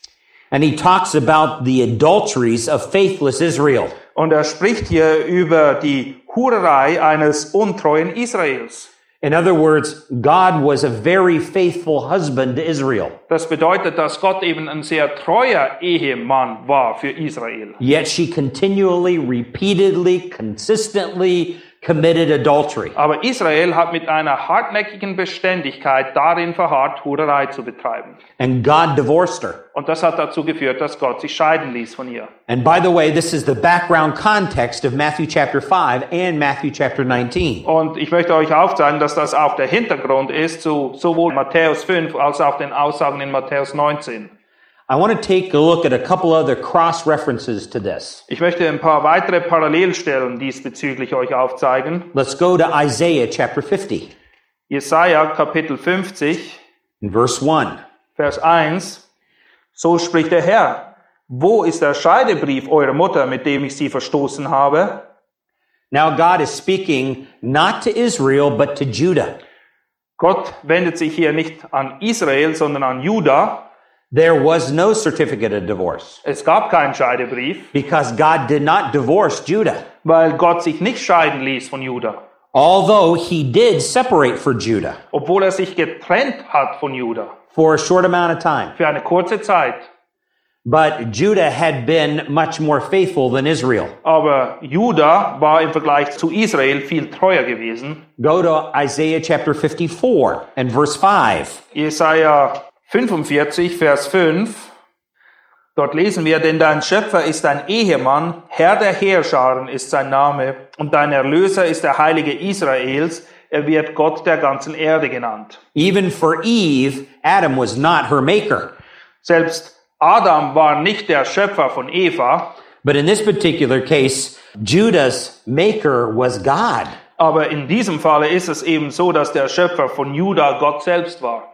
And he talks about the adulteries of faithless Israel. Und er spricht hier über die Hurerei eines untreuen Israels. In other words, God was a very faithful husband to Israel. Das bedeutet, dass Gott eben ein sehr treuer Ehemann war für Israel. Yet she continually, repeatedly, consistently committed adultery. Aber Israel hat mit einer hartnäckigen Beständigkeit darin verharrt, Hurerei zu betreiben. And God divorced her. Und das hat dazu geführt, dass Gott sich scheiden ließ von ihr. And by the way, this is the background context of Matthew chapter 5 and Matthew chapter 19. Und ich möchte euch aufzeigen, dass das auch der Hintergrund ist zu sowohl Matthäus 5 als auch den Aussagen in Matthäus 19. Ich möchte ein paar weitere Parallelstellen diesbezüglich euch aufzeigen. Let's go to Isaiah chapter 50 Jesaja Kapitel 50, in verse 1. Vers 1. So spricht der Herr. Wo ist der Scheidebrief eurer Mutter, mit dem ich sie verstoßen habe? Now God is speaking not to Israel, but to Judah. Gott wendet sich hier nicht an Israel, sondern an Juda. There was no certificate of divorce Es gab keinen Scheidebrief, because God did not divorce Judah. weil Gott sich nicht scheiden ließ von Juda. Although he did separate for Judah Obwohl er sich getrennt hat von Juda. for a short amount of time. Für eine kurze Zeit. But Judah had been much more faithful than Israel. Aber Juda war im Vergleich zu Israel viel treuer gewesen. Go to Isaiah chapter 54 and verse 5. Jesaja 45, Vers 5. Dort lesen wir, denn dein Schöpfer ist dein Ehemann, Herr der Heerscharen ist sein Name, und dein Erlöser ist der Heilige Israels, er wird Gott der ganzen Erde genannt. Even for Eve, Adam was not her maker. Selbst Adam war nicht der Schöpfer von Eva, But in this particular case, Judah's maker was God. aber in diesem Falle ist es eben so, dass der Schöpfer von Juda Gott selbst war.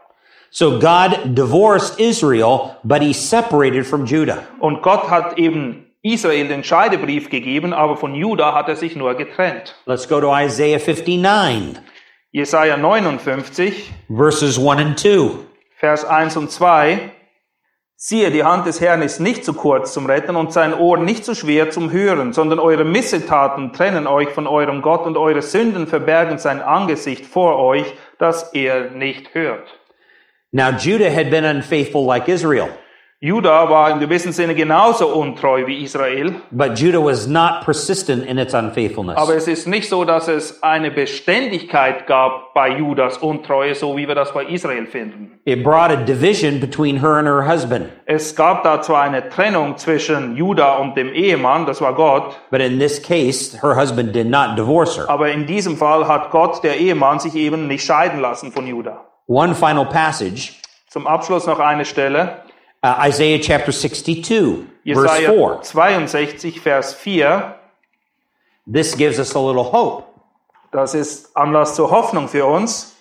So God divorced Israel, but he separated from Judah. Und Gott hat eben Israel den Scheidebrief gegeben, aber von Juda hat er sich nur getrennt. Let's go to Isaiah 59, Jesaja 59, verses 1 and 2. Vers 1 und 2. Siehe, die Hand des Herrn ist nicht zu kurz zum Retten und sein Ohr nicht zu schwer zum Hören, sondern eure Missetaten trennen euch von eurem Gott und eure Sünden verbergen sein Angesicht vor euch, dass er nicht hört. Now Judah had been unfaithful like Israel, Juda war im gewissen Sinne genauso untreu wie Israel, but Judah was not persistent in its unfaithfulness. aber es ist nicht so, dass es eine Beständigkeit gab bei Judas Untreue, so wie wir das bei Israel finden. It brought a division between her and her husband. Es gab da zwar eine Trennung zwischen Juda und dem Ehemann, das war Gott, But in this case, her husband did not divorce her. aber in diesem Fall hat Gott, der Ehemann, sich eben nicht scheiden lassen von Juda. One final passage, Zum Abschluss noch eine Stelle. uh, Isaiah chapter 62, verse Jesaja 4. 62, Vers 4. This gives us a little hope. Das ist Anlass zur Hoffnung für uns.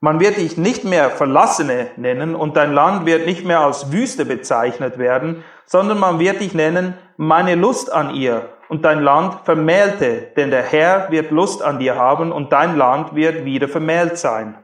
Man wird dich nicht mehr Verlassene nennen und dein Land wird nicht mehr als Wüste bezeichnet werden, sondern man wird dich nennen meine Lust an ihr und dein Land vermählte, denn der Herr wird Lust an dir haben und dein Land wird wieder vermählt sein.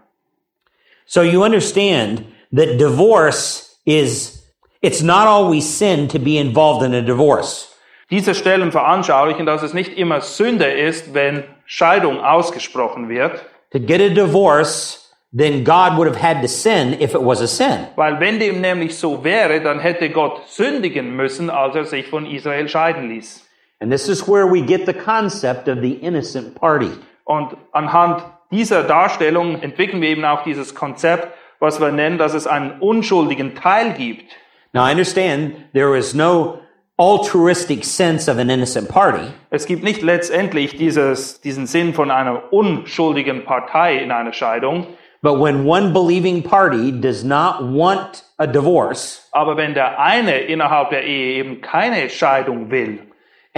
So you understand that divorce is, it's not always sin to be involved in a divorce. Diese Stellen veranschaulichen, dass es nicht immer Sünde ist, wenn Scheidung ausgesprochen wird, To get a divorce, then God would have had to sin if it was a sin. weil wenn dem nämlich so wäre, dann hätte Gott sündigen müssen, als er sich von Israel scheiden ließ. And this is where we get the concept of the innocent party. Und anhand dieser Darstellung entwickeln wir eben auch dieses Konzept, was wir nennen, dass es einen unschuldigen Teil gibt. Now I understand there is no altruistic sense of an innocent party, Es gibt nicht letztendlich dieses, diesen Sinn von einer unschuldigen Partei in einer Scheidung, but when one believing party does not want a divorce aber wenn der eine innerhalb der Ehe eben keine Scheidung will,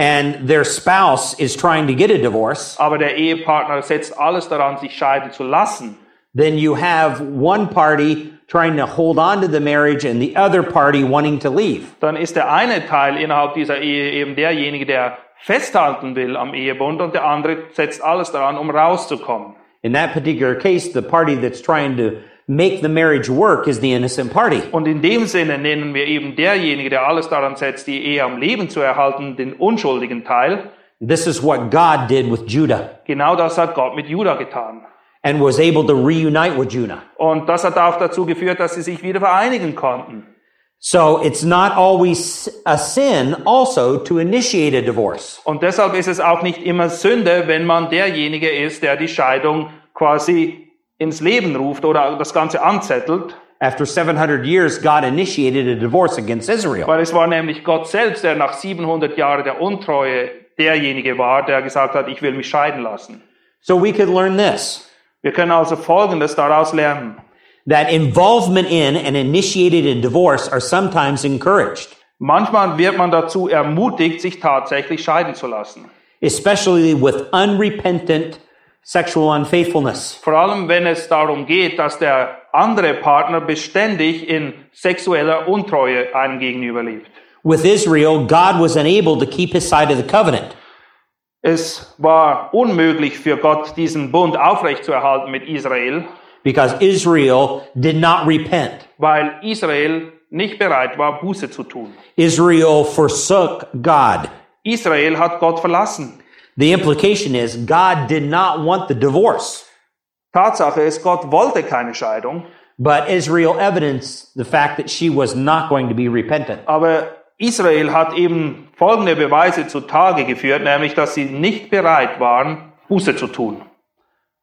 and their spouse is trying to get a divorce, aber der Ehepartner setzt alles daran, sich scheiden zu lassen, then you have one party trying to hold on to the marriage and the other party wanting to leave. dann ist der eine Teil innerhalb dieser Ehe eben derjenige, der festhalten will am Ehebund und der andere setzt alles daran, um rauszukommen. In that particular case, the party that's trying to make the marriage work is the innocent party. Und in dem Sinne nennen wir eben derjenige, der alles daran setzt, die Ehe am Leben zu erhalten, den unschuldigen Teil. This is what God did with Judah. Genau das hat Gott mit Judah getan. and was able to reunite with Judah. Und das hat auch dazu geführt, dass sie sich wieder vereinigen konnten. So it's not always a sin also to initiate a divorce. Und deshalb ist es auch nicht immer Sünde, wenn man derjenige ist, der die Scheidung quasi ins Leben ruft oder das Ganze anzettelt. After 700 years, God initiated a divorce against Israel. Weil es war nämlich Gott selbst, der nach 700 Jahren der Untreue derjenige war, der gesagt hat, ich will mich scheiden lassen. So we could learn this. Wir können also Folgendes daraus lernen. that involvement in and initiated a divorce are sometimes encouraged, Manchmal wird man dazu ermutigt, sich tatsächlich scheiden zu lassen. especially with unrepentant sexual unfaithfulness. Vor allem, wenn es darum geht, dass der andere Partner beständig in sexueller Untreue einem gegenüber lebt. With Israel, God was unable to keep his side of the covenant. Es war unmöglich für Gott, diesen Bund aufrechtzuerhalten mit Israel, because Israel did not repent. weil Israel nicht bereit war, Buße zu tun. Israel forsook God. Israel hat Gott verlassen. The implication is God did not want the divorce, Tatsache ist, Gott wollte keine Scheidung, but Israel evidenced the fact that she was not going to be repentant. aber Israel hat eben folgende Beweise zutage geführt, nämlich dass sie nicht bereit waren, Buße zu tun.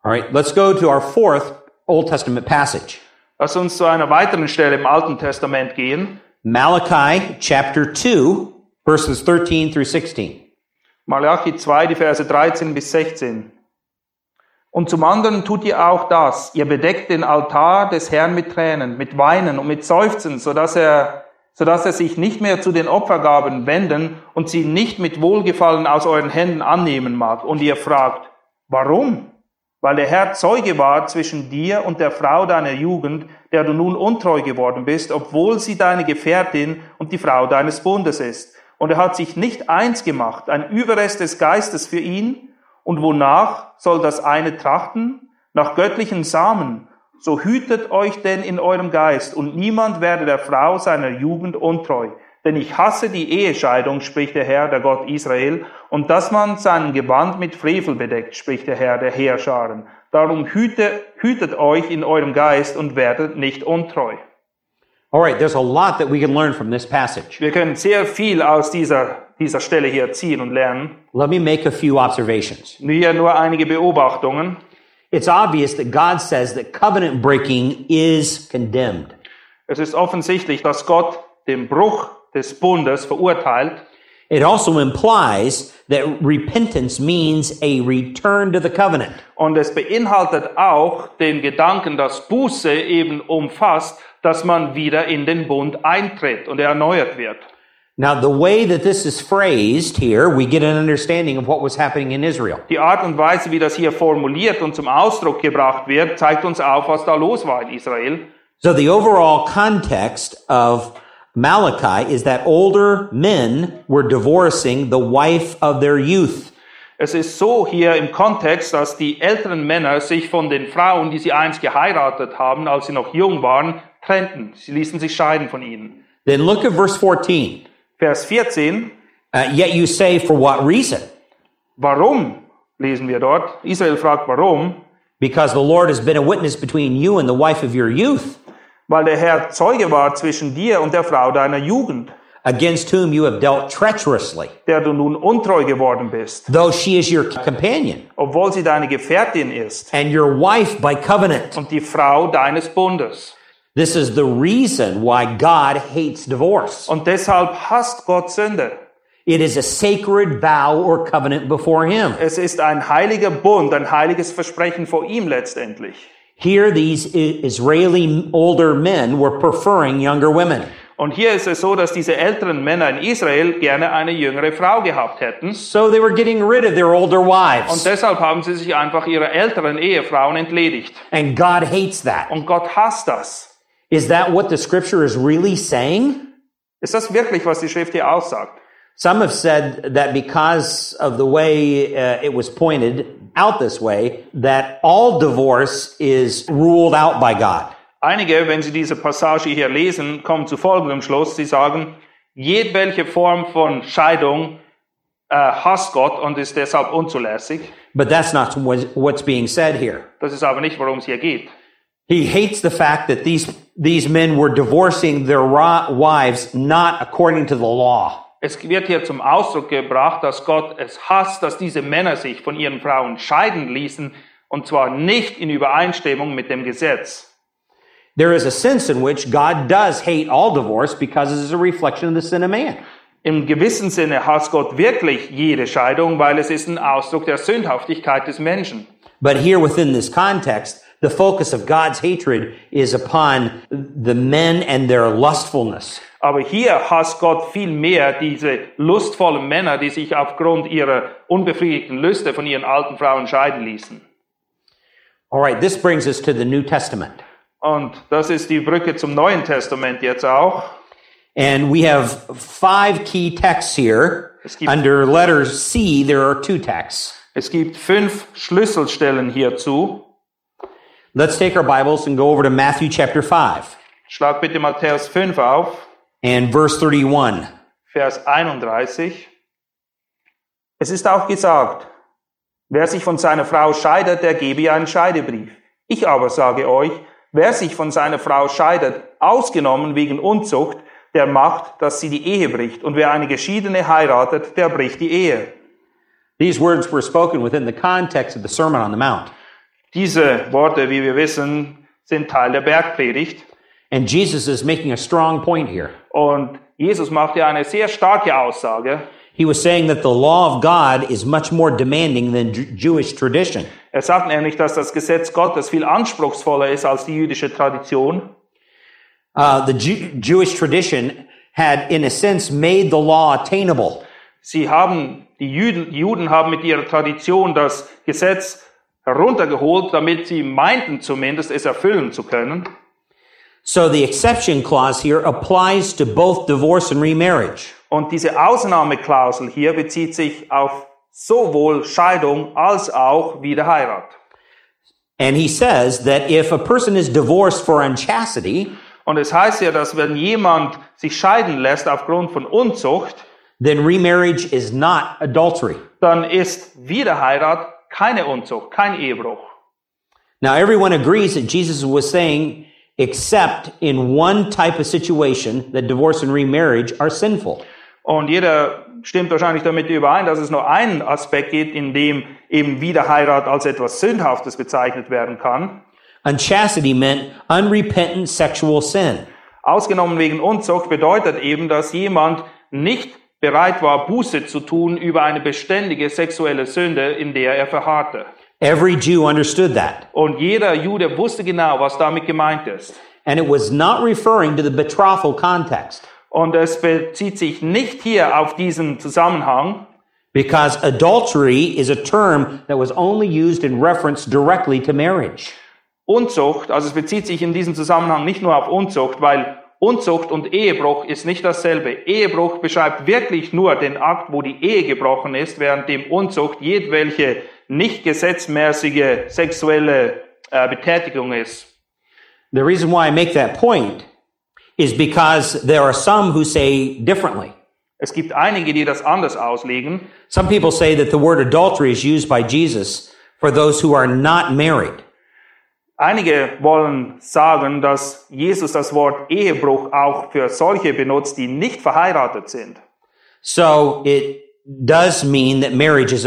All right, let's go to our fourth Old Testament passage. Lass uns zu einer weiteren Stelle im Alten Testament gehen. Malachi chapter 2, verses 13 through 16. Malachi 2, die Verse 13 bis 16. Und zum anderen tut ihr auch das. Ihr bedeckt den Altar des Herrn mit Tränen, mit Weinen und mit Seufzen, sodass er, sodass er sich nicht mehr zu den Opfergaben wenden und sie nicht mit Wohlgefallen aus euren Händen annehmen mag. Und ihr fragt, warum? Weil der Herr Zeuge war zwischen dir und der Frau deiner Jugend, der du nun untreu geworden bist, obwohl sie deine Gefährtin und die Frau deines Bundes ist. Und er hat sich nicht eins gemacht, ein Überrest des Geistes für ihn. Und wonach soll das eine trachten? Nach göttlichen Samen. So hütet euch denn in eurem Geist, und niemand werde der Frau seiner Jugend untreu. Denn ich hasse die Ehescheidung, spricht der Herr, der Gott Israel, und dass man sein Gewand mit Frevel bedeckt, spricht der Herr, der Heerscharen. Darum hüte, hütet euch in eurem Geist und werdet nicht untreu. All right, there's a lot that we can learn from this passage. Wir können sehr viel aus dieser, dieser Stelle hier ziehen und lernen. Let me make a few observations. Hier nur einige Beobachtungen. It's obvious that God says that covenant breaking is condemned. Es ist offensichtlich, dass Gott den Bruch des Bundes verurteilt. It also implies that repentance means a return to the covenant. Und es beinhaltet auch den Gedanken, dass Buße eben umfasst, dass man wieder in den Bund eintritt und er erneuert wird. Now, the way that this is phrased here, we get an understanding of what was happening in Israel. Die Art und Weise, wie das hier formuliert und zum Ausdruck gebracht wird, zeigt uns auf, was da los war in Israel. So the overall context of Malachi is that older men were divorcing the wife of their youth. Es ist so hier im Kontext, dass die älteren Männer sich von den Frauen, die sie einst geheiratet haben, als sie noch jung waren, trennten. Sie ließen sich scheiden von ihnen. Then look at verse 14. Vers 14. Uh, yet you say, for what reason? Warum lesen wir dort? Israel fragt warum, Because the Lord has been a witness between you and the wife of your youth, weil der Herr Zeuge war zwischen dir und der Frau deiner Jugend, against whom you have dealt treacherously, der du nun untreu geworden bist, though she is your companion obwohl sie deine Gefährtin ist and your wife by covenant. und die Frau deines Bundes. This is the reason why God hates divorce. Und deshalb hasst Gott Sünde. It is a sacred vow or covenant before Him. Es ist ein heiliger Bund, ein heiliges Versprechen vor ihm letztendlich. Here, these Israeli older men were preferring younger women. Und hier ist es so, dass diese älteren Männer in Israel gerne eine jüngere Frau gehabt hätten. So they were getting rid of their older Und wives. deshalb haben sie sich einfach ihrer älteren Ehefrauen entledigt. And God hates that. Und Gott hasst das. Is that what the scripture is really saying? Ist das wirklich, was die Schrift hier aussagt? Some have said that because of the way uh, it was pointed out this way, that all divorce is ruled out by God. Einige, wenn sie diese Passage hier lesen, kommen zu folgendem Schluss. Sie sagen, jedwelche Form von Scheidung äh, hasst Gott und ist deshalb unzulässig. But that's not what's being said here. Das ist aber nicht, worum es hier geht. He hates the fact that these, these men were divorcing their wives not according to the law. Es wird hier zum Ausdruck gebracht, dass Gott es hasst, dass diese Männer sich von ihren Frauen scheiden ließen, und zwar nicht in Übereinstimmung mit dem Gesetz. There is a sense in which God does hate all divorce because it is a reflection of the sin of man. Im gewissen Sinne hasst Gott wirklich jede Scheidung, weil es ist ein Ausdruck der Sündhaftigkeit des Menschen. But here within this context, the focus of God's hatred is upon the men and their lustfulness. Aber hier hasst Gott viel mehr diese lustvollen Männer, die sich aufgrund ihrer unbefriedigten Lüste von ihren alten Frauen scheiden ließen. All right, this brings us to the New Testament. Und das ist die Brücke zum Neuen Testament jetzt auch. And we have five key texts here. Under letter C, there are two texts. Es gibt fünf Schlüsselstellen hierzu. Let's take our Bibles and go over to Matthew chapter 5 Schlag bitte Matthäus 5 auf, and verse 31. Vers 31. Es ist auch gesagt, wer sich von seiner Frau scheidet, der gebe ihr einen Scheidebrief. Ich aber sage euch, wer sich von seiner Frau scheidet, ausgenommen wegen Unzucht, der macht, dass sie die Ehe bricht. Und wer eine Geschiedene heiratet, der bricht die Ehe. These words were spoken within the context of the Sermon on the Mount. Diese Worte, wie wir wissen, sind Teil der Bergpredigt. And Jesus is making a strong point here. Und Jesus macht ja eine sehr starke Aussage. He was saying that the law of God is much more demanding than Jewish tradition. Er sagt nämlich, dass das Gesetz Gottes viel anspruchsvoller ist als die jüdische Tradition. Uh, the Ju- Jewish tradition had, in a sense, made the law attainable. Sie haben, die Juden, die Juden haben mit ihrer Tradition das Gesetz heruntergeholt, damit sie meinten zumindest, es erfüllen zu können. So the exception clause here applies to both divorce and remarriage. Und diese Ausnahmeklausel hier bezieht sich auf sowohl Scheidung als auch Wiederheirat. And he says that if a person is divorced for unchastity, Und es heißt ja, dass wenn jemand sich scheiden lässt aufgrund von Unzucht, then remarriage is not adultery. dann ist Wiederheirat keine Unzucht, kein Ehebruch. Now, everyone agrees that Jesus was saying, except in one type of situation, that divorce and remarriage are sinful. Und jeder stimmt wahrscheinlich damit überein, dass es nur einen Aspekt gibt, in dem eben Wiederheirat als etwas Sündhaftes bezeichnet werden kann. Unchastity meant unrepentant sexual sin. Ausgenommen wegen Unzucht bedeutet eben, dass jemand nicht bereit war, Buße zu tun über eine beständige sexuelle Sünde, in der er verharrte. Every Jew understood that. Und jeder Jude wusste genau, was damit gemeint ist. And it was not referring to the betrothal context, Und es bezieht sich nicht hier auf diesen Zusammenhang, because adultery is a term that was only used in reference directly to marriage. Unzucht, also es bezieht sich in diesem Zusammenhang nicht nur auf Unzucht, weil Unzucht und Ehebruch ist nicht dasselbe. Ehebruch beschreibt wirklich nur den Akt, wo die Ehe gebrochen ist, während dem Unzucht jedwelche nicht gesetzmäßige sexuelle äh, Betätigung ist. The reason why I make that point is because there are some who say differently. Es gibt einige, die das anders auslegen. Some people say that the word adultery is used by Jesus for those who are not married. Einige wollen sagen, dass Jesus das Wort Ehebruch auch für solche benutzt, die nicht verheiratet sind. So it does mean that marriage is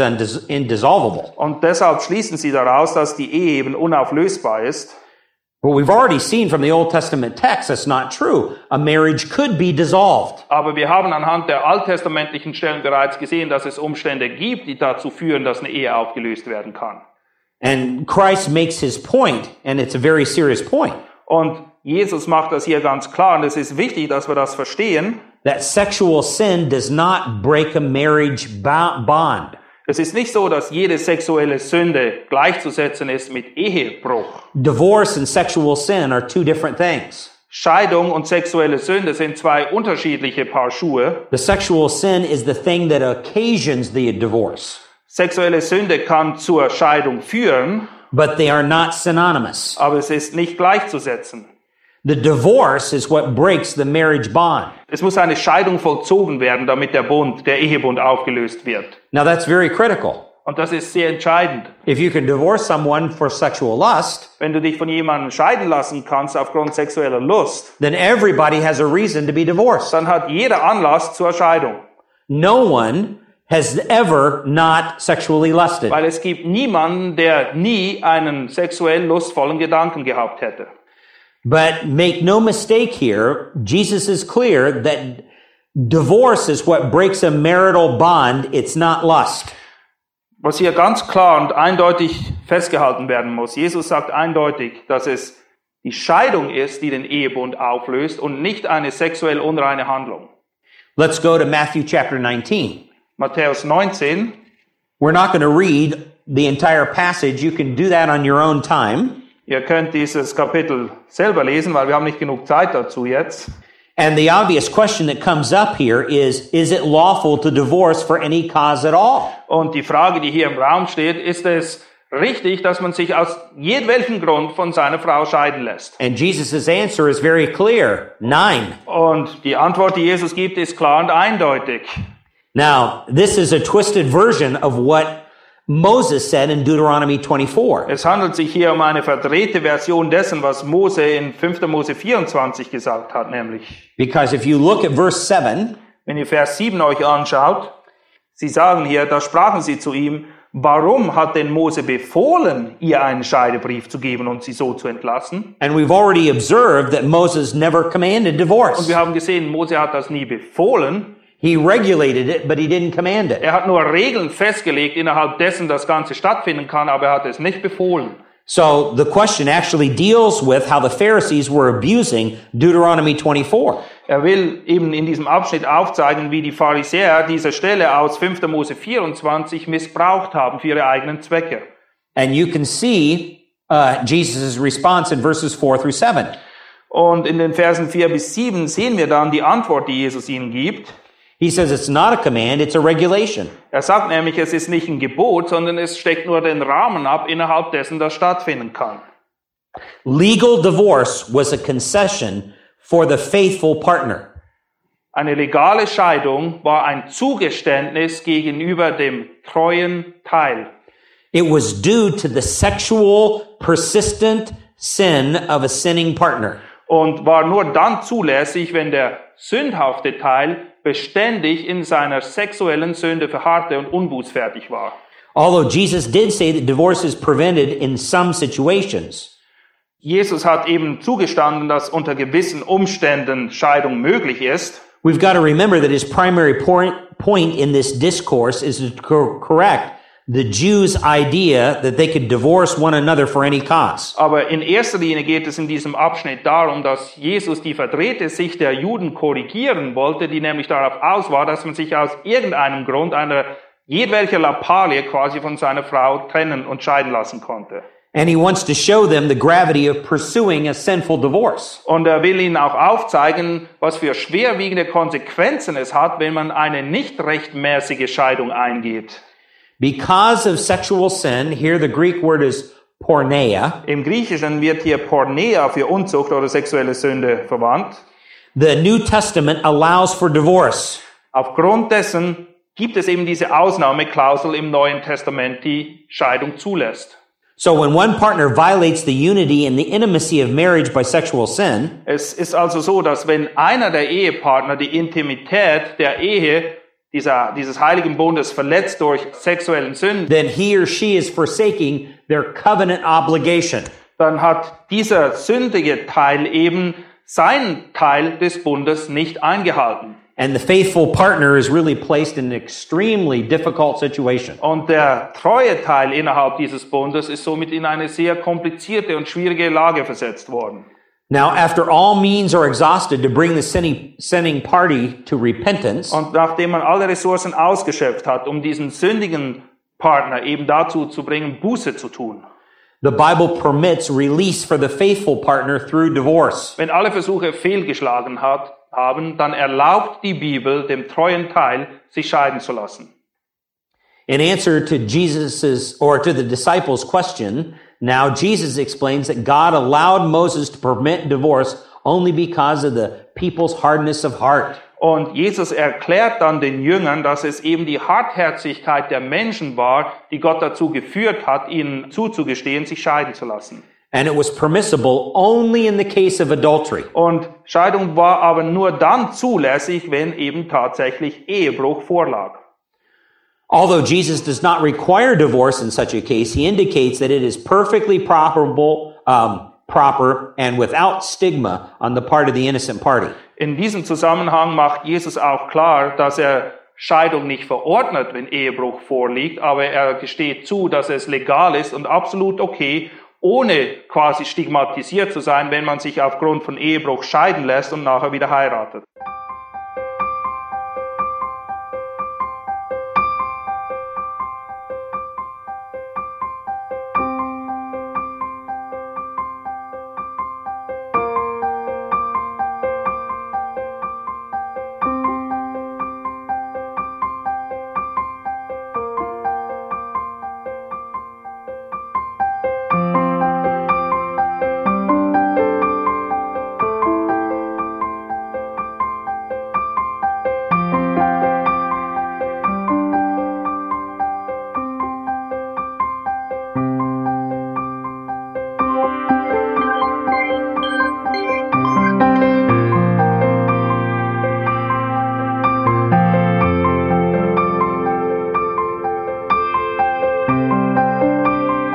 indissolvable. Und deshalb schließen sie daraus, dass die Ehe eben unauflösbar ist. But we've already seen from the Old Testament text that's not true. A marriage could be dissolved. Aber wir haben anhand der alttestamentlichen Stellen bereits gesehen, dass es Umstände gibt, die dazu führen, dass eine Ehe aufgelöst werden kann. And Christ makes his point, and it's a very serious point, Und Jesus macht das hier ganz klar, und es ist wichtig, dass wir das verstehen. that sexual sin does not break a marriage bo- bond. Es ist nicht so, dass jede sexuelle Sünde gleichzusetzen ist mit Ehebruch. Divorce and sexual sin are two different things. Scheidung und sexuelle Sünde sind zwei unterschiedliche Paar Schuhe. The sexual sin is the thing that occasions the divorce, Sexuelle Sünde kann zur Scheidung führen, but they are not synonymous. aber es ist nicht gleichzusetzen. The divorce is what breaks the marriage bond. Es muss eine Scheidung vollzogen werden, damit der Bund, der Ehebund aufgelöst wird. Now that's very critical. Und das ist sehr entscheidend. If you can divorce someone for sexual lust, Wenn du dich von jemandem scheiden lassen kannst aufgrund sexueller Lust, then everybody has a reason to be divorced. dann hat jeder Anlass zur Scheidung. No one has ever not sexually lusted. Weil es gibt niemanden, der nie einen sexuell lustvollen Gedanken gehabt hätte. But make no mistake here, Jesus is clear that divorce is what breaks a marital bond. It's not lust. Was hier ganz klar und eindeutig festgehalten werden muss. Jesus sagt eindeutig, dass es die Scheidung ist, die den Ehebund auflöst und nicht eine sexuell unreine Handlung. Let's go to Matthew chapter 19. Matthäus 19. We're not going to read the entire passage. You can do that on your own time. Ihr könnt dieses Kapitel selber lesen, weil wir haben nicht genug Zeit dazu jetzt. And the obvious question that comes up here is, is it lawful to divorce for any cause at all? Und die Frage, die hier im Raum steht, ist es richtig, dass man sich aus jedwelchem Grund von seiner Frau scheiden lässt? And Jesus' answer is very clear. Nine. Und die Antwort, die Jesus gibt, ist klar und eindeutig. Now, this is a twisted version of what Moses said in Deuteronomy 24. Es handelt sich hier um eine verdrehte Version dessen, was Mose in 5. Mose 24 gesagt hat, nämlich, Because if you look at verse 7, wenn ihr Vers 7 euch anschaut, sie sagen hier, da sprachen sie zu ihm, warum hat denn Mose befohlen, ihr einen Scheidebrief zu geben und sie so zu entlassen? and we've already observed that Moses never commanded Und divorce. wir haben gesehen, Mose hat das nie befohlen, He regulated it, but he didn't command it. er hat nur Regeln festgelegt, innerhalb dessen das Ganze stattfinden kann, aber er hat es nicht befohlen. So the question actually deals with how the Pharisees were abusing Deuteronomy 24. Er will eben in diesem Abschnitt aufzeigen, wie die Pharisäer diese Stelle aus 5. Mose 24 missbraucht haben für ihre eigenen Zwecke. And you can see uh, Jesus' response in verses 4 through 7. Und in den Versen 4 bis 7 sehen wir dann die Antwort, die Jesus ihnen gibt. He says it's not a command, it's a regulation. Er sagt nämlich, es ist nicht ein Gebot, sondern es steckt nur den Rahmen ab, innerhalb dessen das stattfinden kann. Legal divorce was a concession for the faithful partner. Eine legale Scheidung war ein Zugeständnis gegenüber dem treuen Teil. It was due to the sexual, persistent sin of a sinning partner. und war nur dann zulässig, wenn der sündhafte Teil beständig in seiner sexuellen Sünde verharrte und unbußfertig war. Although Jesus did say that divorce is prevented in some situations, Jesus hat eben zugestanden, dass unter gewissen Umständen Scheidung möglich ist. we've got to remember that his primary point, in this discourse is to cor- correct the Jews' idea that they could divorce one another for any cause. Aber in erster Linie geht es in diesem Abschnitt darum, dass Jesus die verdrehte Sicht der Juden korrigieren wollte, die nämlich darauf aus war, dass man sich aus irgendeinem Grund einer jedwelcher Lappalie quasi von seiner Frau trennen und scheiden lassen konnte. And he wants to show them the gravity of pursuing a sinful divorce. Und er will ihnen auch aufzeigen, was für schwerwiegende Konsequenzen es hat, wenn man eine nicht rechtmäßige Scheidung eingeht. Because of sexual sin, here the Greek word is porneia, Im Griechischen wird hier Pornea für Unzucht oder sexuelle Sünde verwandt. the New Testament allows for divorce. Aufgrund dessen gibt es eben diese Ausnahmeklausel im Neuen Testament, die Scheidung zulässt. So when one partner violates the unity and the intimacy of marriage by sexual sin, Es ist also so, dass wenn einer der Ehepartner die Intimität der Ehe, dieser, dieses heiligen Bundes verletzt durch sexuellen Sünden, then he or she is forsaking their covenant obligation. dann hat dieser sündige Teil eben seinen Teil des Bundes nicht eingehalten. And the faithful partner is really placed in an extremely difficult situation. Und der treue Teil innerhalb dieses Bundes ist somit in eine sehr komplizierte und schwierige Lage versetzt worden. Now, after all means are exhausted to bring the sinning, party to repentance, Und nachdem man alle Ressourcen ausgeschöpft hat, um diesen sündigen Partner eben dazu zu bringen, Buße zu tun. the Bible permits release for the faithful partner through divorce. Wenn alle Versuche fehlgeschlagen hat, haben, dann erlaubt die Bibel dem treuen Teil, sich scheiden zu lassen. In answer to Jesus's or to the disciples' question, now Jesus explains that God allowed Moses to permit divorce only because of the people's hardness of heart. Und Jesus erklärt dann den Jüngern, dass es eben die Hartherzigkeit der Menschen war, die Gott dazu geführt hat, ihnen zuzugestehen, sich scheiden zu lassen. And it was permissible only in the case of adultery. Und Scheidung war aber nur dann zulässig, wenn eben tatsächlich Ehebruch vorlag. Although Jesus does not require divorce in such a case, he indicates that it is perfectly properable, um, proper and without stigma on the part of the innocent party. In diesem Zusammenhang macht Jesus auch klar, dass er Scheidung nicht verordnet, wenn Ehebruch vorliegt, aber er gesteht zu, dass es legal ist und absolut okay, ohne quasi stigmatisiert zu sein, wenn man sich aufgrund von Ehebruch scheiden lässt und nachher wieder heiratet.